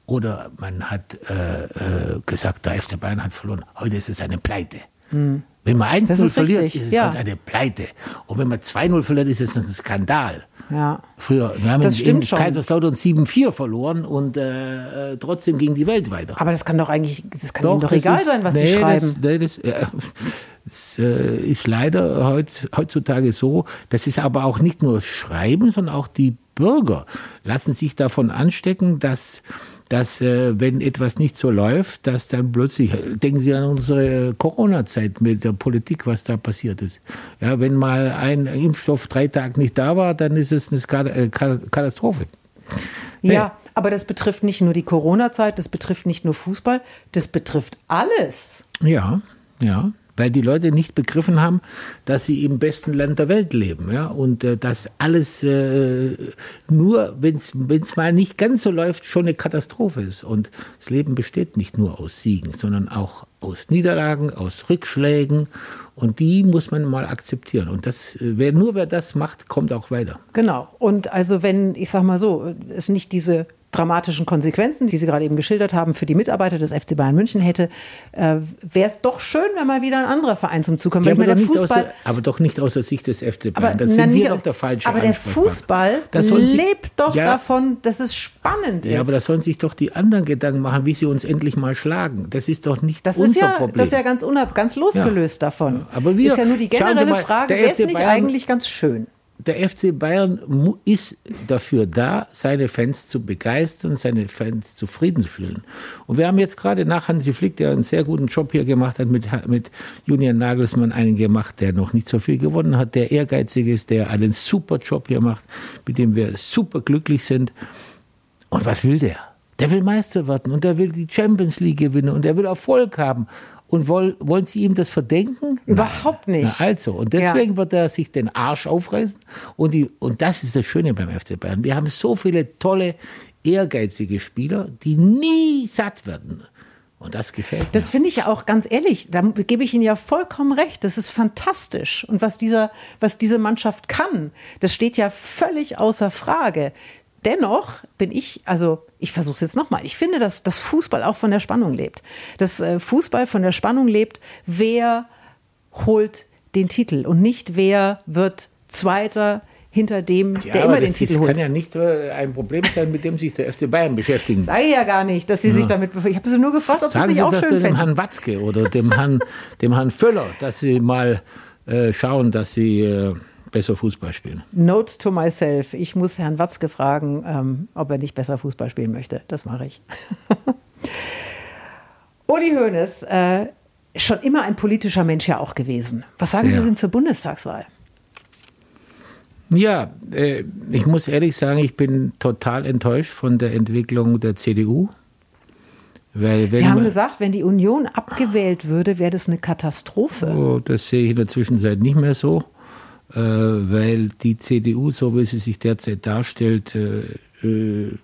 Oder man hat äh, äh, gesagt, der FC Bayern hat verloren. Heute ist es eine Pleite. Hm. Wenn man 1-0 verliert, richtig. ist es ja. halt eine Pleite. Und wenn man 2-0 verliert, ist es ein Skandal. Ja. Früher, wir haben das in, in Kaiserslautern 7-4 verloren und äh, trotzdem ging die Welt weiter. Aber das kann doch eigentlich, das kann doch, Ihnen doch egal ist, sein, was nee, Sie schreiben. Das, nee, das, äh, das äh, ist leider heutzutage so. Das ist aber auch nicht nur Schreiben, sondern auch die Bürger lassen sich davon anstecken, dass dass äh, wenn etwas nicht so läuft, dass dann plötzlich, denken Sie an unsere Corona-Zeit mit der Politik, was da passiert ist. Ja, wenn mal ein Impfstoff drei Tage nicht da war, dann ist es eine äh, Katastrophe. Ja, aber das betrifft nicht nur die Corona-Zeit, das betrifft nicht nur Fußball, das betrifft alles. Ja, ja. Weil die Leute nicht begriffen haben, dass sie im besten Land der Welt leben, ja, und äh, dass alles äh, nur, wenn es mal nicht ganz so läuft, schon eine Katastrophe ist. Und das Leben besteht nicht nur aus Siegen, sondern auch aus Niederlagen, aus Rückschlägen und die muss man mal akzeptieren. Und das, äh, wer, nur wer das macht, kommt auch weiter. Genau. Und also wenn, ich sag mal so, es nicht diese dramatischen Konsequenzen, die Sie gerade eben geschildert haben, für die Mitarbeiter des FC Bayern München hätte, äh, wäre es doch schön, wenn mal wieder ein anderer Verein zum Zug kommt. Ja, aber, meine, Fußball, der, aber, doch nicht aus der Sicht des FC Bayern. Aber, sind wir doch der falsche Aber der Fußball lebt doch ja, davon, dass es spannend ist. Ja, aber da sollen sich doch die anderen Gedanken machen, wie sie uns endlich mal schlagen. Das ist doch nicht das unser ja, Problem. Das ist ja ganz, unab, ganz losgelöst davon. Aber wir, ist ja nur die generelle mal, Frage, wäre es nicht eigentlich ganz schön? Der FC Bayern ist dafür da, seine Fans zu begeistern, seine Fans zufriedenzustellen. Und wir haben jetzt gerade nach Hansi Flick, der einen sehr guten Job hier gemacht hat, mit, mit Julian Nagelsmann einen gemacht, der noch nicht so viel gewonnen hat, der ehrgeizig ist, der einen super Job hier macht, mit dem wir super glücklich sind. Und was will der? Der will Meister werden und der will die Champions League gewinnen und der will Erfolg haben. Und woll, wollen Sie ihm das verdenken? Überhaupt Nein. nicht. Na also, und deswegen ja. wird er sich den Arsch aufreißen. Und, die, und das ist das Schöne beim FC Bayern. Wir haben so viele tolle, ehrgeizige Spieler, die nie satt werden. Und das gefällt mir. Das finde ich ja auch ganz ehrlich, da gebe ich Ihnen ja vollkommen recht. Das ist fantastisch. Und was, dieser, was diese Mannschaft kann, das steht ja völlig außer Frage. Dennoch bin ich, also ich versuche es jetzt nochmal. Ich finde, dass das Fußball auch von der Spannung lebt. Dass äh, Fußball von der Spannung lebt, wer holt den Titel und nicht wer wird Zweiter hinter dem, ja, der immer den Titel holt. Das kann ja nicht äh, ein Problem sein, mit dem sich der FC Bayern beschäftigen. Sage ich ja gar nicht, dass Sie ja. sich damit Ich habe Sie nur gefragt, ob Sagen Sie es nicht auch das schön dem Herrn Watzke oder dem Herrn, dem Herrn Völler, dass Sie mal äh, schauen, dass Sie äh, besser Fußball spielen. Note to myself. Ich muss Herrn Watzke fragen, ähm, ob er nicht besser Fußball spielen möchte. Das mache ich. Uli Hoeneß, äh, schon immer ein politischer Mensch ja auch gewesen. Was sagen Sehr. Sie denn zur Bundestagswahl? Ja, äh, ich muss ehrlich sagen, ich bin total enttäuscht von der Entwicklung der CDU. Weil Sie haben gesagt, wenn die Union abgewählt würde, wäre das eine Katastrophe. Oh, das sehe ich in der Zwischenzeit nicht mehr so. Äh, weil die CDU, so wie sie sich derzeit darstellt, äh, äh,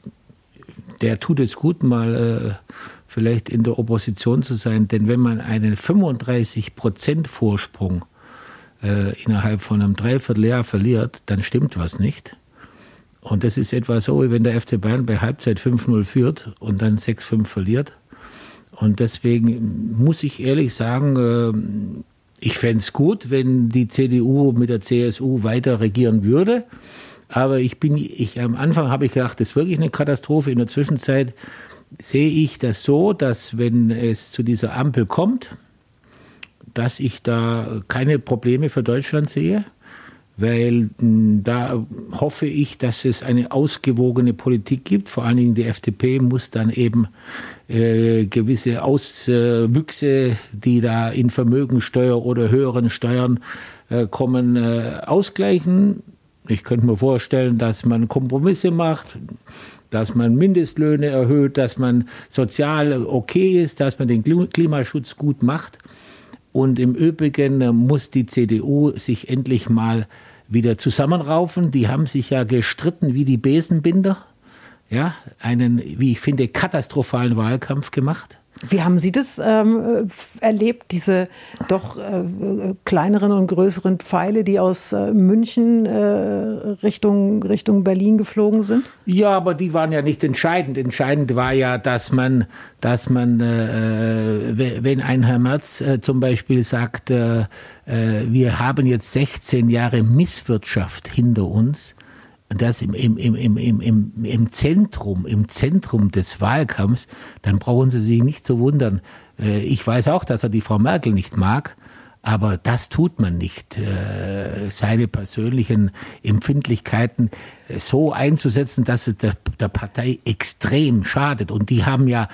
der tut es gut, mal vielleicht in der Opposition zu sein. Denn wenn man einen 35 Prozent Vorsprung innerhalb von einem Dreivierteljahr verliert, dann stimmt was nicht. Und das ist etwa so, wie wenn der FC Bayern bei Halbzeit 5-0 führt und dann 6-5 verliert. Und deswegen muss ich ehrlich sagen, ich fände es gut, wenn die CDU mit der CSU weiter regieren würde. Aber ich bin, ich, am Anfang habe ich gedacht, das ist wirklich eine Katastrophe. In der Zwischenzeit sehe ich das so, dass wenn es zu dieser Ampel kommt, dass ich da keine Probleme für Deutschland sehe weil hm, da hoffe ich, dass es eine ausgewogene Politik gibt. Vor allen Dingen die FDP muss dann eben äh, gewisse Auswüchse, die da in Vermögensteuer oder höheren Steuern äh, kommen, äh, ausgleichen. Ich könnte mir vorstellen, dass man Kompromisse macht, dass man Mindestlöhne erhöht, dass man sozial okay ist, dass man den Klimaschutz gut macht. Und im Übrigen äh, muss die CDU sich endlich mal wieder zusammenraufen. Die haben sich ja gestritten wie die Besenbinder. Ja, einen, wie ich finde, katastrophalen Wahlkampf gemacht. Wie haben Sie das ähm, erlebt, diese doch äh, kleineren und größeren Pfeile, die aus äh, München äh, Richtung, Richtung Berlin geflogen sind? Ja, aber die waren ja nicht entscheidend. Entscheidend war ja, dass man, dass man, äh, wenn ein Herr Merz äh, zum Beispiel sagt, äh, wir haben jetzt 16 Jahre Misswirtschaft hinter uns, das im, im, im, im, im, im Zentrum, im Zentrum des Wahlkampfs, dann brauchen Sie sich nicht zu wundern. Äh, ich weiß auch, dass er die Frau Merkel nicht mag, aber das tut man nicht. Äh, seine persönlichen Empfindlichkeiten äh, so einzusetzen, dass es der, der Partei extrem schadet. Und die haben ja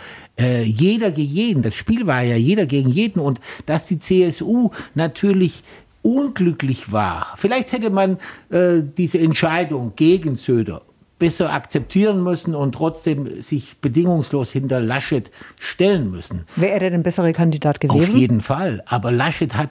jeder gegen jeden. Das Spiel war ja jeder gegen jeden. Und dass die CSU natürlich unglücklich war. Vielleicht hätte man äh, diese Entscheidung gegen Söder besser akzeptieren müssen und trotzdem sich bedingungslos hinter Laschet stellen müssen. Wäre er denn ein besserer Kandidat gewesen? Auf jeden Fall. Aber Laschet hat,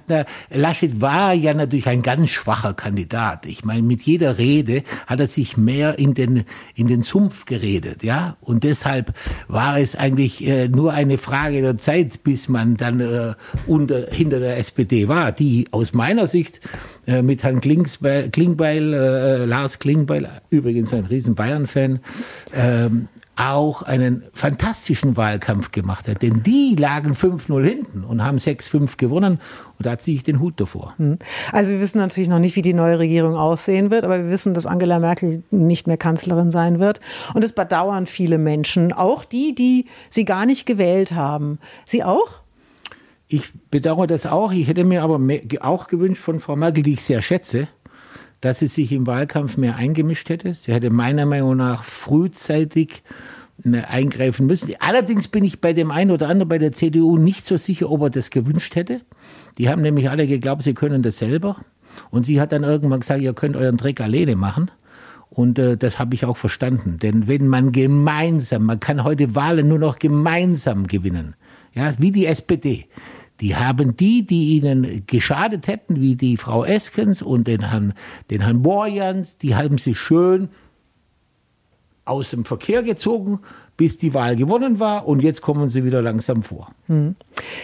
Laschet war ja natürlich ein ganz schwacher Kandidat. Ich meine, mit jeder Rede hat er sich mehr in den, in den Sumpf geredet, ja. Und deshalb war es eigentlich äh, nur eine Frage der Zeit, bis man dann äh, unter, hinter der SPD war, die aus meiner Sicht äh, mit Herrn Klingsbeil, Klingbeil, äh, Lars Klingbeil, übrigens ein riesen Bayern-Fan, ähm, auch einen fantastischen Wahlkampf gemacht hat. Denn die lagen 5-0 hinten und haben 6-5 gewonnen. Und da ziehe ich den Hut davor. Hm. Also wir wissen natürlich noch nicht, wie die neue Regierung aussehen wird, aber wir wissen, dass Angela Merkel nicht mehr Kanzlerin sein wird. Und es bedauern viele Menschen, auch die, die sie gar nicht gewählt haben. Sie auch? Ich bedauere das auch. Ich hätte mir aber auch gewünscht von Frau Merkel, die ich sehr schätze, dass sie sich im Wahlkampf mehr eingemischt hätte. Sie hätte meiner Meinung nach frühzeitig äh, eingreifen müssen. Allerdings bin ich bei dem einen oder anderen bei der CDU nicht so sicher, ob er das gewünscht hätte. Die haben nämlich alle geglaubt, sie können das selber. Und sie hat dann irgendwann gesagt, ihr könnt euren Dreck alleine machen. Und äh, das habe ich auch verstanden. Denn wenn man gemeinsam, man kann heute Wahlen nur noch gemeinsam gewinnen, ja, wie die SPD. Die haben die, die ihnen geschadet hätten, wie die Frau Eskens und den Herrn, den Herrn Borjans, die haben sie schön aus dem Verkehr gezogen, bis die Wahl gewonnen war und jetzt kommen sie wieder langsam vor. Hm.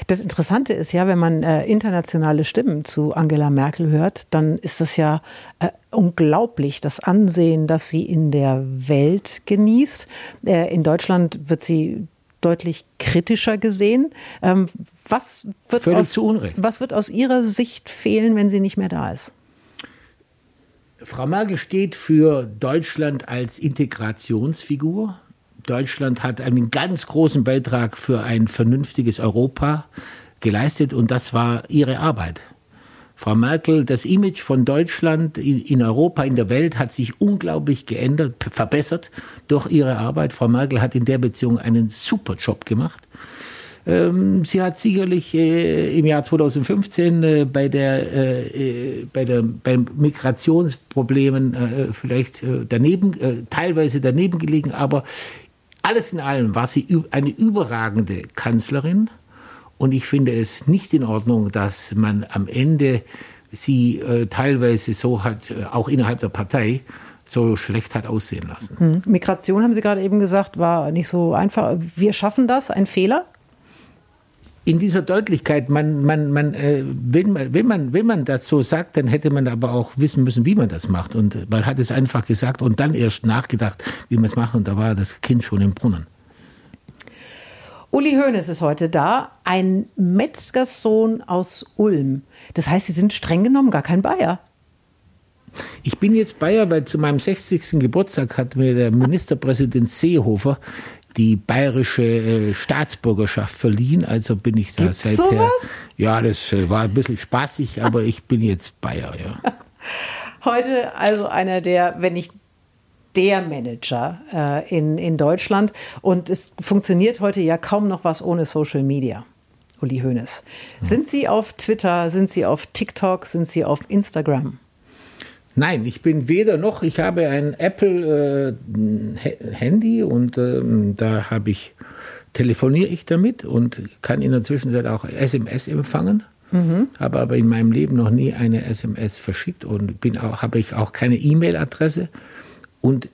Das Interessante ist ja, wenn man äh, internationale Stimmen zu Angela Merkel hört, dann ist das ja äh, unglaublich, das Ansehen, das sie in der Welt genießt. Äh, in Deutschland wird sie deutlich kritischer gesehen. Ähm, was, wird aus, was wird aus Ihrer Sicht fehlen, wenn sie nicht mehr da ist? Frau Merkel steht für Deutschland als Integrationsfigur. Deutschland hat einen ganz großen Beitrag für ein vernünftiges Europa geleistet und das war ihre Arbeit. Frau Merkel, das Image von Deutschland in Europa, in der Welt hat sich unglaublich geändert, verbessert durch ihre Arbeit. Frau Merkel hat in der Beziehung einen super Job gemacht. Ähm, sie hat sicherlich äh, im Jahr 2015 äh, bei der, äh, bei der, beim Migrationsproblemen vielleicht daneben, teilweise daneben gelegen, aber alles in allem war sie eine überragende Kanzlerin. Und ich finde es nicht in Ordnung, dass man am Ende sie äh, teilweise so hat, äh, auch innerhalb der Partei, so schlecht hat aussehen lassen. Hm. Migration, haben Sie gerade eben gesagt, war nicht so einfach. Wir schaffen das, ein Fehler? in dieser Deutlichkeit, man, man, man, äh, wenn, man, wenn, man, wenn man das so sagt, dann hätte man aber auch wissen müssen, wie man das macht. Und man hat es einfach gesagt und dann erst nachgedacht, wie man es macht. Und da war das Kind schon im Brunnen. Uli Hoeneß ist heute da, ein Metzgerssohn aus Ulm. Das heißt, Sie sind streng genommen gar kein Bayer. Ich bin jetzt Bayer, weil zu meinem 60. Geburtstag hat mir der Ministerpräsident Seehofer die bayerische äh, Staatsbürgerschaft verliehen. Also bin ich da Gibt's seither. Sowas? Ja, das äh, war ein bisschen spaßig, aber ich bin jetzt Bayer, ja. Heute also einer der, wenn nicht der Manager äh, in, in Deutschland. Und es funktioniert heute ja kaum noch was ohne Social Media. Uli Hoeneß. Sind Sie auf Twitter, sind Sie auf TikTok, sind Sie auf Instagram? Nein, ich bin weder noch. Ich habe ein Apple-Handy äh, und äh, da habe ich telefoniere ich damit und kann in der Zwischenzeit auch SMS empfangen. Mhm. Habe aber in meinem Leben noch nie eine SMS verschickt und bin auch, habe ich auch keine E-Mail-Adresse. Und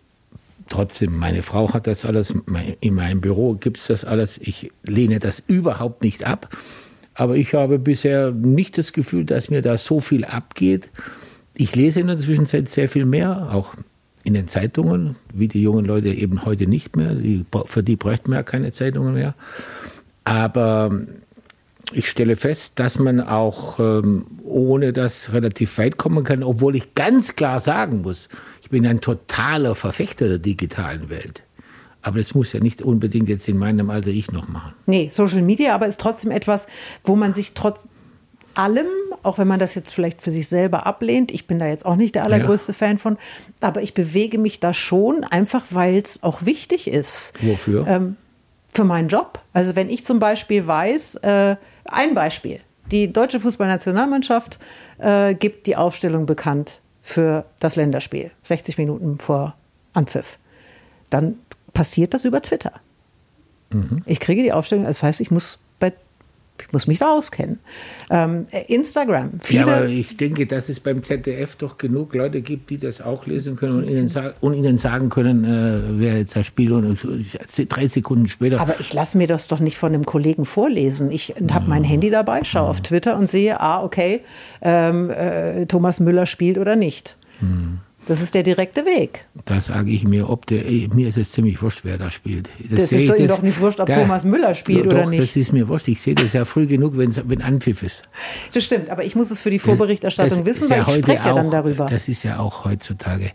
trotzdem, meine Frau hat das alles, in meinem Büro gibt es das alles. Ich lehne das überhaupt nicht ab. Aber ich habe bisher nicht das Gefühl, dass mir da so viel abgeht. Ich lese in der Zwischenzeit sehr viel mehr, auch in den Zeitungen, wie die jungen Leute eben heute nicht mehr. Die, für die bräuchten wir ja keine Zeitungen mehr. Aber ich stelle fest, dass man auch ähm, ohne das relativ weit kommen kann, obwohl ich ganz klar sagen muss, bin ein totaler Verfechter der digitalen Welt. Aber das muss ja nicht unbedingt jetzt in meinem Alter ich noch machen. Nee, Social Media, aber ist trotzdem etwas, wo man sich trotz allem, auch wenn man das jetzt vielleicht für sich selber ablehnt, ich bin da jetzt auch nicht der allergrößte ja. Fan von, aber ich bewege mich da schon, einfach weil es auch wichtig ist. Wofür? Ähm, für meinen Job. Also wenn ich zum Beispiel weiß, äh, ein Beispiel. Die deutsche Fußballnationalmannschaft äh, gibt die Aufstellung bekannt für das Länderspiel, 60 Minuten vor Anpfiff. dann passiert das über Twitter. Mhm. Ich kriege die Aufstellung, das heißt, ich muss bei ich muss mich da auskennen. Ähm, Instagram. Viele ja, aber ich denke, dass es beim ZDF doch genug Leute gibt, die das auch lesen können und ihnen, und ihnen sagen können, äh, wer jetzt das Spiel und drei Sekunden später. Aber ich lasse mir das doch nicht von einem Kollegen vorlesen. Ich habe mein Handy dabei, schaue auf Twitter und sehe, ah, okay, ähm, äh, Thomas Müller spielt oder nicht. Hm. Das ist der direkte Weg. Da sage ich mir, ob der, mir ist es ziemlich wurscht, wer da spielt. Das, das ist so doch nicht wurscht, ob da, Thomas Müller spielt doch, oder nicht. Das ist mir wurscht. Ich sehe das ja früh genug, wenn, wenn Anpfiff ist. Das stimmt, aber ich muss es für die Vorberichterstattung das wissen, weil ja ich spreche auch, dann darüber. Das ist ja auch heutzutage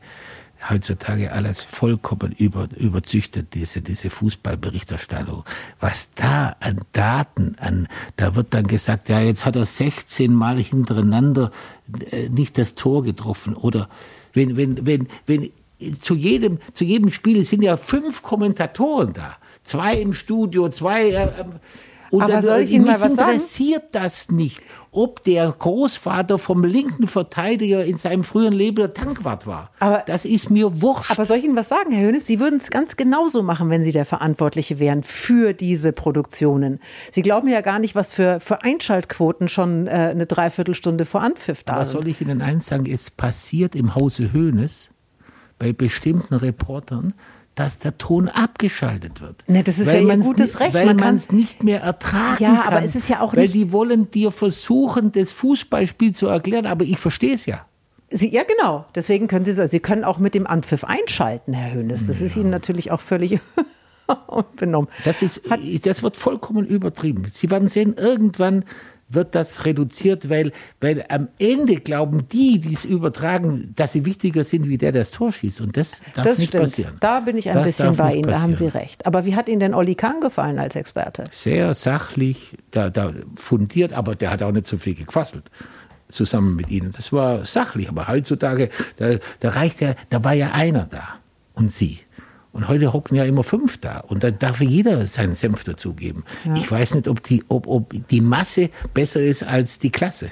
heutzutage alles vollkommen über, überzüchtet, diese, diese Fußballberichterstattung. Was da an Daten, an, da wird dann gesagt, ja, jetzt hat er 16 Mal hintereinander äh, nicht das Tor getroffen oder wenn, wenn, wenn, wenn zu jedem, zu jedem Spiel sind ja fünf Kommentatoren da. Zwei im Studio, zwei. Äh, ähm, und Aber soll ich Ihnen mal was interessiert sagen? das nicht, ob der Großvater vom linken Verteidiger in seinem früheren Leben der Tankwart war. Aber, das ist mir wurscht. Aber soll ich Ihnen was sagen, Herr Hönes? Sie würden es ganz genauso machen, wenn Sie der Verantwortliche wären für diese Produktionen. Sie glauben ja gar nicht, was für, für Einschaltquoten schon äh, eine Dreiviertelstunde vor Anpfiff da Aber sind. soll ich Ihnen eins sagen? Es passiert im Hause Hönes bei bestimmten Reportern, dass der Ton abgeschaltet wird. Ne, das ist ja ihr gutes Recht. Weil man es nicht mehr ertragen ja, kann. aber es ist ja auch weil nicht. Weil die wollen dir versuchen, das Fußballspiel zu erklären, aber ich verstehe es ja. Sie, ja, genau. Deswegen können Sie, Sie können auch mit dem Anpfiff einschalten, Herr Hönes. Das ja. ist Ihnen natürlich auch völlig unbenommen. Das, ist, das wird vollkommen übertrieben. Sie werden sehen, irgendwann wird das reduziert, weil, weil am Ende glauben die, die es übertragen, dass sie wichtiger sind, wie der, der das Tor schießt. Und das darf das nicht stimmt. passieren. Da bin ich ein das bisschen bei Ihnen, da haben Sie recht. Aber wie hat Ihnen denn Olli Kahn gefallen als Experte? Sehr sachlich, da, da fundiert, aber der hat auch nicht so viel gequasselt zusammen mit Ihnen. Das war sachlich, aber heutzutage, da, da reicht ja, da war ja einer da und Sie. Und heute hocken ja immer fünf da. Und da darf jeder seinen Senf dazugeben. Ja. Ich weiß nicht, ob die, ob, ob die Masse besser ist als die Klasse.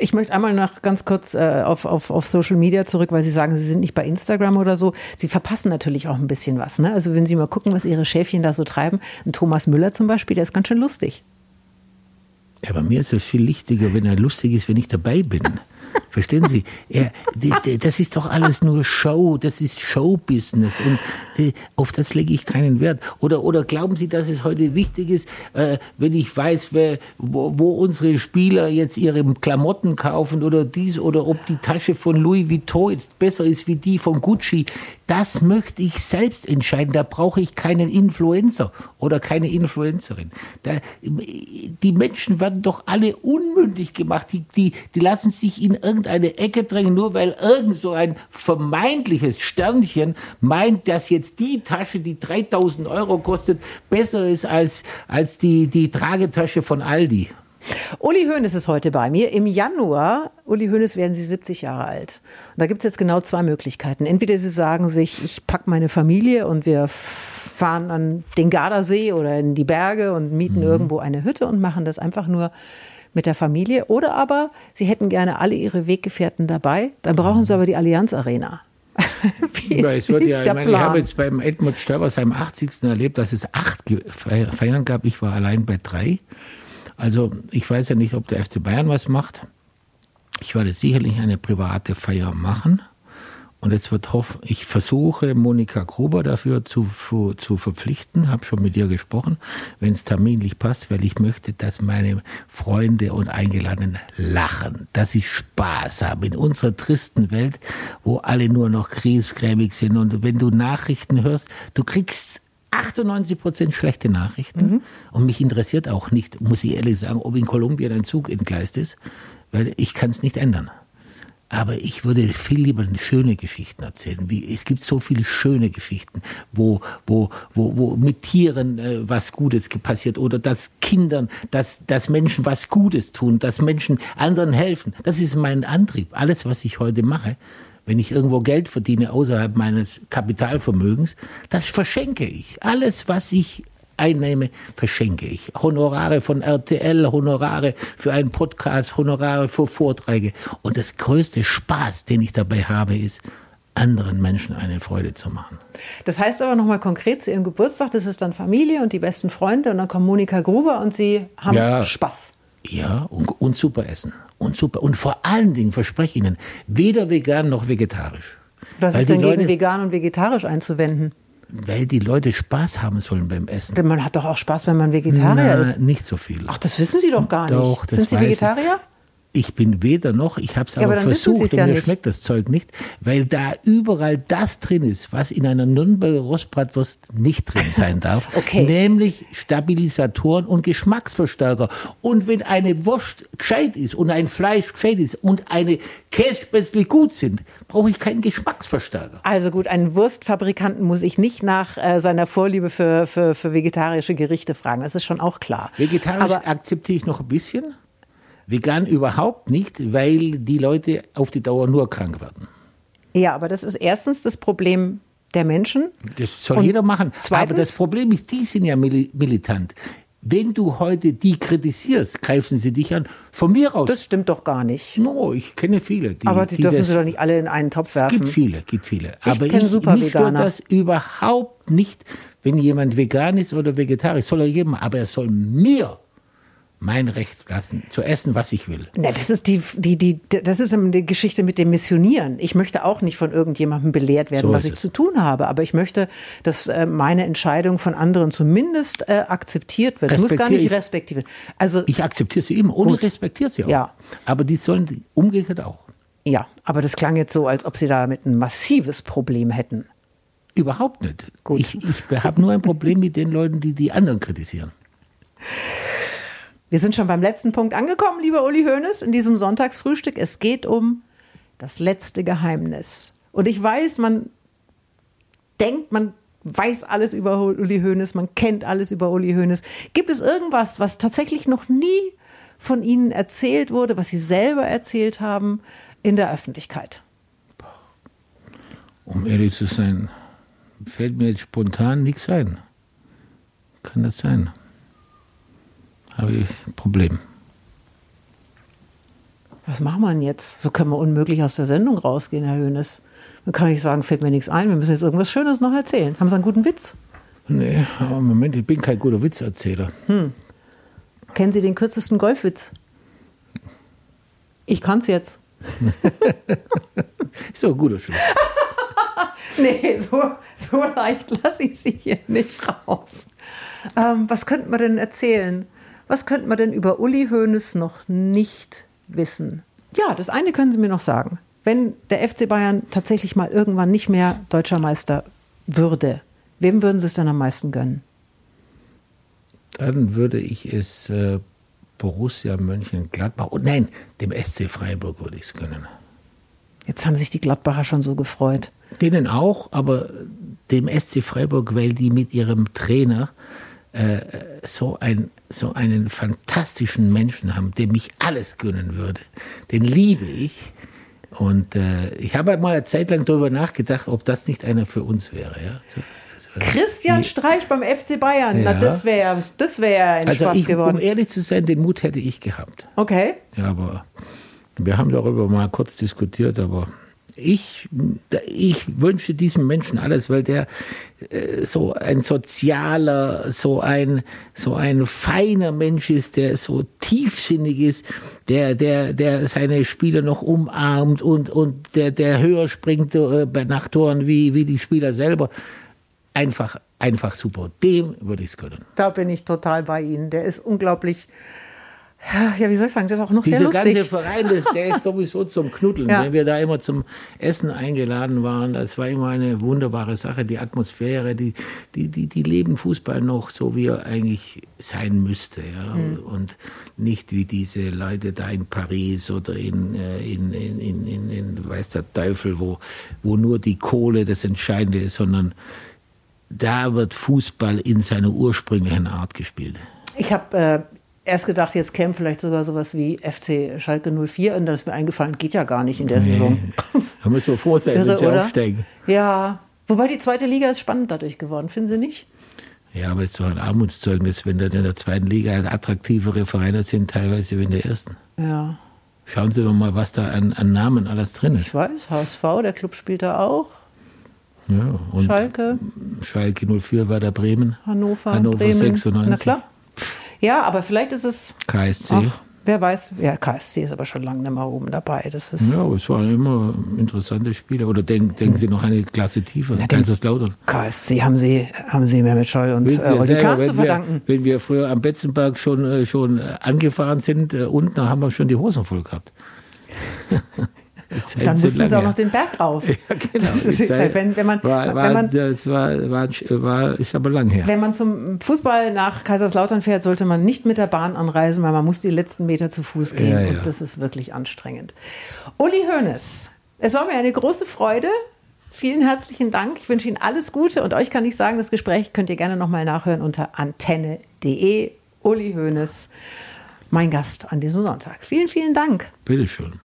Ich möchte einmal noch ganz kurz äh, auf, auf, auf Social Media zurück, weil Sie sagen, Sie sind nicht bei Instagram oder so. Sie verpassen natürlich auch ein bisschen was. Ne? Also wenn Sie mal gucken, was Ihre Schäfchen da so treiben. Ein Thomas Müller zum Beispiel, der ist ganz schön lustig. Ja, bei mir ist es viel wichtiger, wenn er lustig ist, wenn ich dabei bin. Verstehen Sie? Er, das ist doch alles nur Show, das ist Showbusiness und auf das lege ich keinen Wert. Oder, oder glauben Sie, dass es heute wichtig ist, äh, wenn ich weiß, wer, wo, wo unsere Spieler jetzt ihre Klamotten kaufen oder dies oder ob die Tasche von Louis Vuitton jetzt besser ist wie die von Gucci? Das möchte ich selbst entscheiden. Da brauche ich keinen Influencer oder keine Influencerin. Da, die Menschen werden doch alle unmündig gemacht. Die, die, die lassen sich in irgendeine Ecke drängen, nur weil irgend so ein vermeintliches Sternchen meint, dass jetzt die Tasche, die 3000 Euro kostet, besser ist als, als die, die Tragetasche von Aldi. Uli Hoeneß ist heute bei mir. Im Januar, Uli Hoeneß, werden Sie 70 Jahre alt. Und da gibt es jetzt genau zwei Möglichkeiten. Entweder Sie sagen sich, ich packe meine Familie und wir fahren an den Gardasee oder in die Berge und mieten mhm. irgendwo eine Hütte und machen das einfach nur mit der Familie. Oder aber sie hätten gerne alle ihre Weggefährten dabei. Dann brauchen sie aber die Allianz Arena. wie ja, es wird ja, ich, meine, ich habe jetzt beim Edmund Stoiber seinem 80. erlebt, dass es acht Feiern gab. Ich war allein bei drei. Also ich weiß ja nicht, ob der FC Bayern was macht. Ich werde sicherlich eine private Feier machen. Und jetzt wird hoff, ich versuche Monika Gruber dafür zu, zu, zu verpflichten, habe schon mit ihr gesprochen, wenn es terminlich passt, weil ich möchte, dass meine Freunde und Eingeladenen lachen, dass sie Spaß haben in unserer tristen Welt, wo alle nur noch kriesgrämig sind. Und wenn du Nachrichten hörst, du kriegst 98 Prozent schlechte Nachrichten. Mhm. Und mich interessiert auch nicht, muss ich ehrlich sagen, ob in Kolumbien ein Zug entgleist ist, weil ich kann es nicht ändern. Aber ich würde viel lieber schöne Geschichten erzählen. Wie, es gibt so viele schöne Geschichten, wo, wo, wo, wo mit Tieren äh, was Gutes passiert oder dass Kindern, dass, dass Menschen was Gutes tun, dass Menschen anderen helfen. Das ist mein Antrieb. Alles, was ich heute mache, wenn ich irgendwo Geld verdiene außerhalb meines Kapitalvermögens, das verschenke ich. Alles, was ich einnehme, verschenke ich. Honorare von RTL, Honorare für einen Podcast, Honorare für Vorträge. Und das größte Spaß, den ich dabei habe, ist, anderen Menschen eine Freude zu machen. Das heißt aber nochmal konkret zu Ihrem Geburtstag, das ist dann Familie und die besten Freunde und dann kommt Monika Gruber und Sie haben ja, Spaß. Ja, und, und super Essen. Und super. Und vor allen Dingen verspreche ich Ihnen, weder vegan noch vegetarisch. Was Weil ist denn gegen Leute, vegan und vegetarisch einzuwenden? Weil die Leute Spaß haben sollen beim Essen. Denn man hat doch auch Spaß, wenn man Vegetarier Na, ist. Nicht so viel. Ach, das wissen Sie doch gar doch, nicht. Sind Sie Vegetarier? Ich. Ich bin weder noch, ich habe es aber, aber versucht und ja mir nicht. schmeckt das Zeug nicht, weil da überall das drin ist, was in einer Nürnberger Rostbratwurst nicht drin sein darf, okay. nämlich Stabilisatoren und Geschmacksverstärker. Und wenn eine Wurst gescheit ist und ein Fleisch gescheit ist und eine Kässpätzle gut sind, brauche ich keinen Geschmacksverstärker. Also gut, einen Wurstfabrikanten muss ich nicht nach äh, seiner Vorliebe für, für, für vegetarische Gerichte fragen, das ist schon auch klar. Vegetarisch aber akzeptiere ich noch ein bisschen. Vegan überhaupt nicht, weil die Leute auf die Dauer nur krank werden. Ja, aber das ist erstens das Problem der Menschen. Das soll Und jeder machen. Zweitens, aber das Problem ist, die sind ja militant. Wenn du heute die kritisierst, greifen sie dich an. Von mir aus. Das stimmt doch gar nicht. No, ich kenne viele. Die, aber die, die dürfen das, sie doch nicht alle in einen Topf werfen. Gibt viele, gibt viele. Ich aber ich super mich Veganer. das überhaupt nicht, wenn jemand vegan ist oder vegetarisch, soll er jedem, aber er soll mir mein Recht lassen, zu essen, was ich will. Na, das ist die, die, die, das ist die Geschichte mit dem Missionieren. Ich möchte auch nicht von irgendjemandem belehrt werden, so was ich es. zu tun habe, aber ich möchte, dass äh, meine Entscheidung von anderen zumindest äh, akzeptiert wird. Ich muss gar nicht respektieren. Also ich akzeptiere sie immer, ohne respektiere sie auch. Ja. Aber die sollen umgekehrt auch. Ja, aber das klang jetzt so, als ob sie damit ein massives Problem hätten. Überhaupt nicht. Gut. Ich, ich habe nur ein Problem mit den Leuten, die die anderen kritisieren. Wir sind schon beim letzten Punkt angekommen, lieber Uli Hoeneß, in diesem Sonntagsfrühstück. Es geht um das letzte Geheimnis. Und ich weiß, man denkt, man weiß alles über Uli Hoeneß, man kennt alles über Uli Hoeneß. Gibt es irgendwas, was tatsächlich noch nie von Ihnen erzählt wurde, was Sie selber erzählt haben in der Öffentlichkeit? Um ehrlich zu sein, fällt mir jetzt spontan nichts ein. Kann das sein? Habe ich ein Problem. Was machen wir denn jetzt? So können wir unmöglich aus der Sendung rausgehen, Herr Höhnes. Man kann nicht sagen, fällt mir nichts ein, wir müssen jetzt irgendwas Schönes noch erzählen. Haben Sie einen guten Witz? Nee, aber im Moment, ich bin kein guter Witzerzähler. Hm. Kennen Sie den kürzesten Golfwitz? Ich kann es jetzt. so ein guter Schluss. nee, so, so leicht lasse ich Sie hier nicht raus. Ähm, was könnten wir denn erzählen? Was könnte man denn über Uli Hoeneß noch nicht wissen? Ja, das eine können Sie mir noch sagen. Wenn der FC Bayern tatsächlich mal irgendwann nicht mehr deutscher Meister würde, wem würden Sie es dann am meisten gönnen? Dann würde ich es äh, Borussia Mönchengladbach, oh nein, dem SC Freiburg würde ich es gönnen. Jetzt haben sich die Gladbacher schon so gefreut. Denen auch, aber dem SC Freiburg, weil die mit ihrem Trainer äh, so, ein, so einen fantastischen Menschen haben, dem ich alles gönnen würde. Den liebe ich. Und äh, ich habe mal eine Zeit lang darüber nachgedacht, ob das nicht einer für uns wäre. Ja? So, Christian Streich beim FC Bayern, ja. na das wäre das wär ein also Spaß ich, geworden. Um ehrlich zu sein, den Mut hätte ich gehabt. Okay. Ja, aber wir haben darüber mal kurz diskutiert, aber ich, ich wünsche diesem Menschen alles, weil der äh, so ein sozialer, so ein, so ein feiner Mensch ist, der so tiefsinnig ist, der, der, der seine Spieler noch umarmt und, und der, der höher springt äh, bei Nachtoren wie, wie die Spieler selber. Einfach, einfach super. Dem würde ich es können. Da bin ich total bei Ihnen. Der ist unglaublich ja, wie soll ich sagen, das ist auch noch Diese sehr lustig. Dieser ganze Verein, das, der ist sowieso zum Knuddeln. Ja. Wenn wir da immer zum Essen eingeladen waren, das war immer eine wunderbare Sache. Die Atmosphäre, die, die, die, die leben Fußball noch so, wie er eigentlich sein müsste. Ja? Mhm. Und nicht wie diese Leute da in Paris oder in, äh, in, in, in, in, in weiß der Teufel, wo, wo nur die Kohle das Entscheidende ist, sondern da wird Fußball in seiner ursprünglichen Art gespielt. Ich habe äh, erst gedacht, jetzt käme vielleicht sogar sowas wie FC Schalke 04 und dann ist mir eingefallen, geht ja gar nicht in der nee. Saison. Da müssen wir froh sein, wenn sie oder? aufsteigen. Ja, wobei die zweite Liga ist spannend dadurch geworden, finden Sie nicht? Ja, aber es ist doch ein Armutszeugnis, wenn dann in der zweiten Liga attraktivere Vereine sind, teilweise wie in der ersten. Ja. Schauen Sie doch mal, was da an, an Namen alles drin ist. Ich weiß, HSV, der Club spielt da auch. Ja, und Schalke. Schalke 04 war der Bremen. Hannover, Hannover Bremen. 96. Na klar. Ja, aber vielleicht ist es. KSC. Ach, wer weiß. Ja, KSC ist aber schon lange nicht mehr oben dabei. Das ist ja, es waren immer interessante Spiele. Oder denken, denken Sie noch eine Klasse tiefer? Den- Kaiserslautern. KSC haben sie, haben sie Mehmet Scholl und äh, Olli Kahn zu wenn, wir, verdanken. wenn wir früher am Betzenberg schon, äh, schon äh, angefahren sind, äh, unten haben wir schon die Hosen voll gehabt. Ist Dann mussten sie auch noch den Berg rauf. Ja, genau. Das ist Die Zeit wenn, wenn man, war, war, wenn man das war, war, war, ist aber lang her. Wenn man zum Fußball nach Kaiserslautern fährt, sollte man nicht mit der Bahn anreisen, weil man muss die letzten Meter zu Fuß gehen Ja, ja. und das ist wirklich anstrengend. Uli Hoeneß, es war mir eine große Freude. Vielen herzlichen Dank. Ich wünsche Ihnen alles Gute und euch kann ich sagen, das Gespräch könnt ihr gerne nochmal nachhören unter antenne.de. Uli Hoeneß, mein Gast an diesem Sonntag. Vielen, vielen Dank. Bitteschön.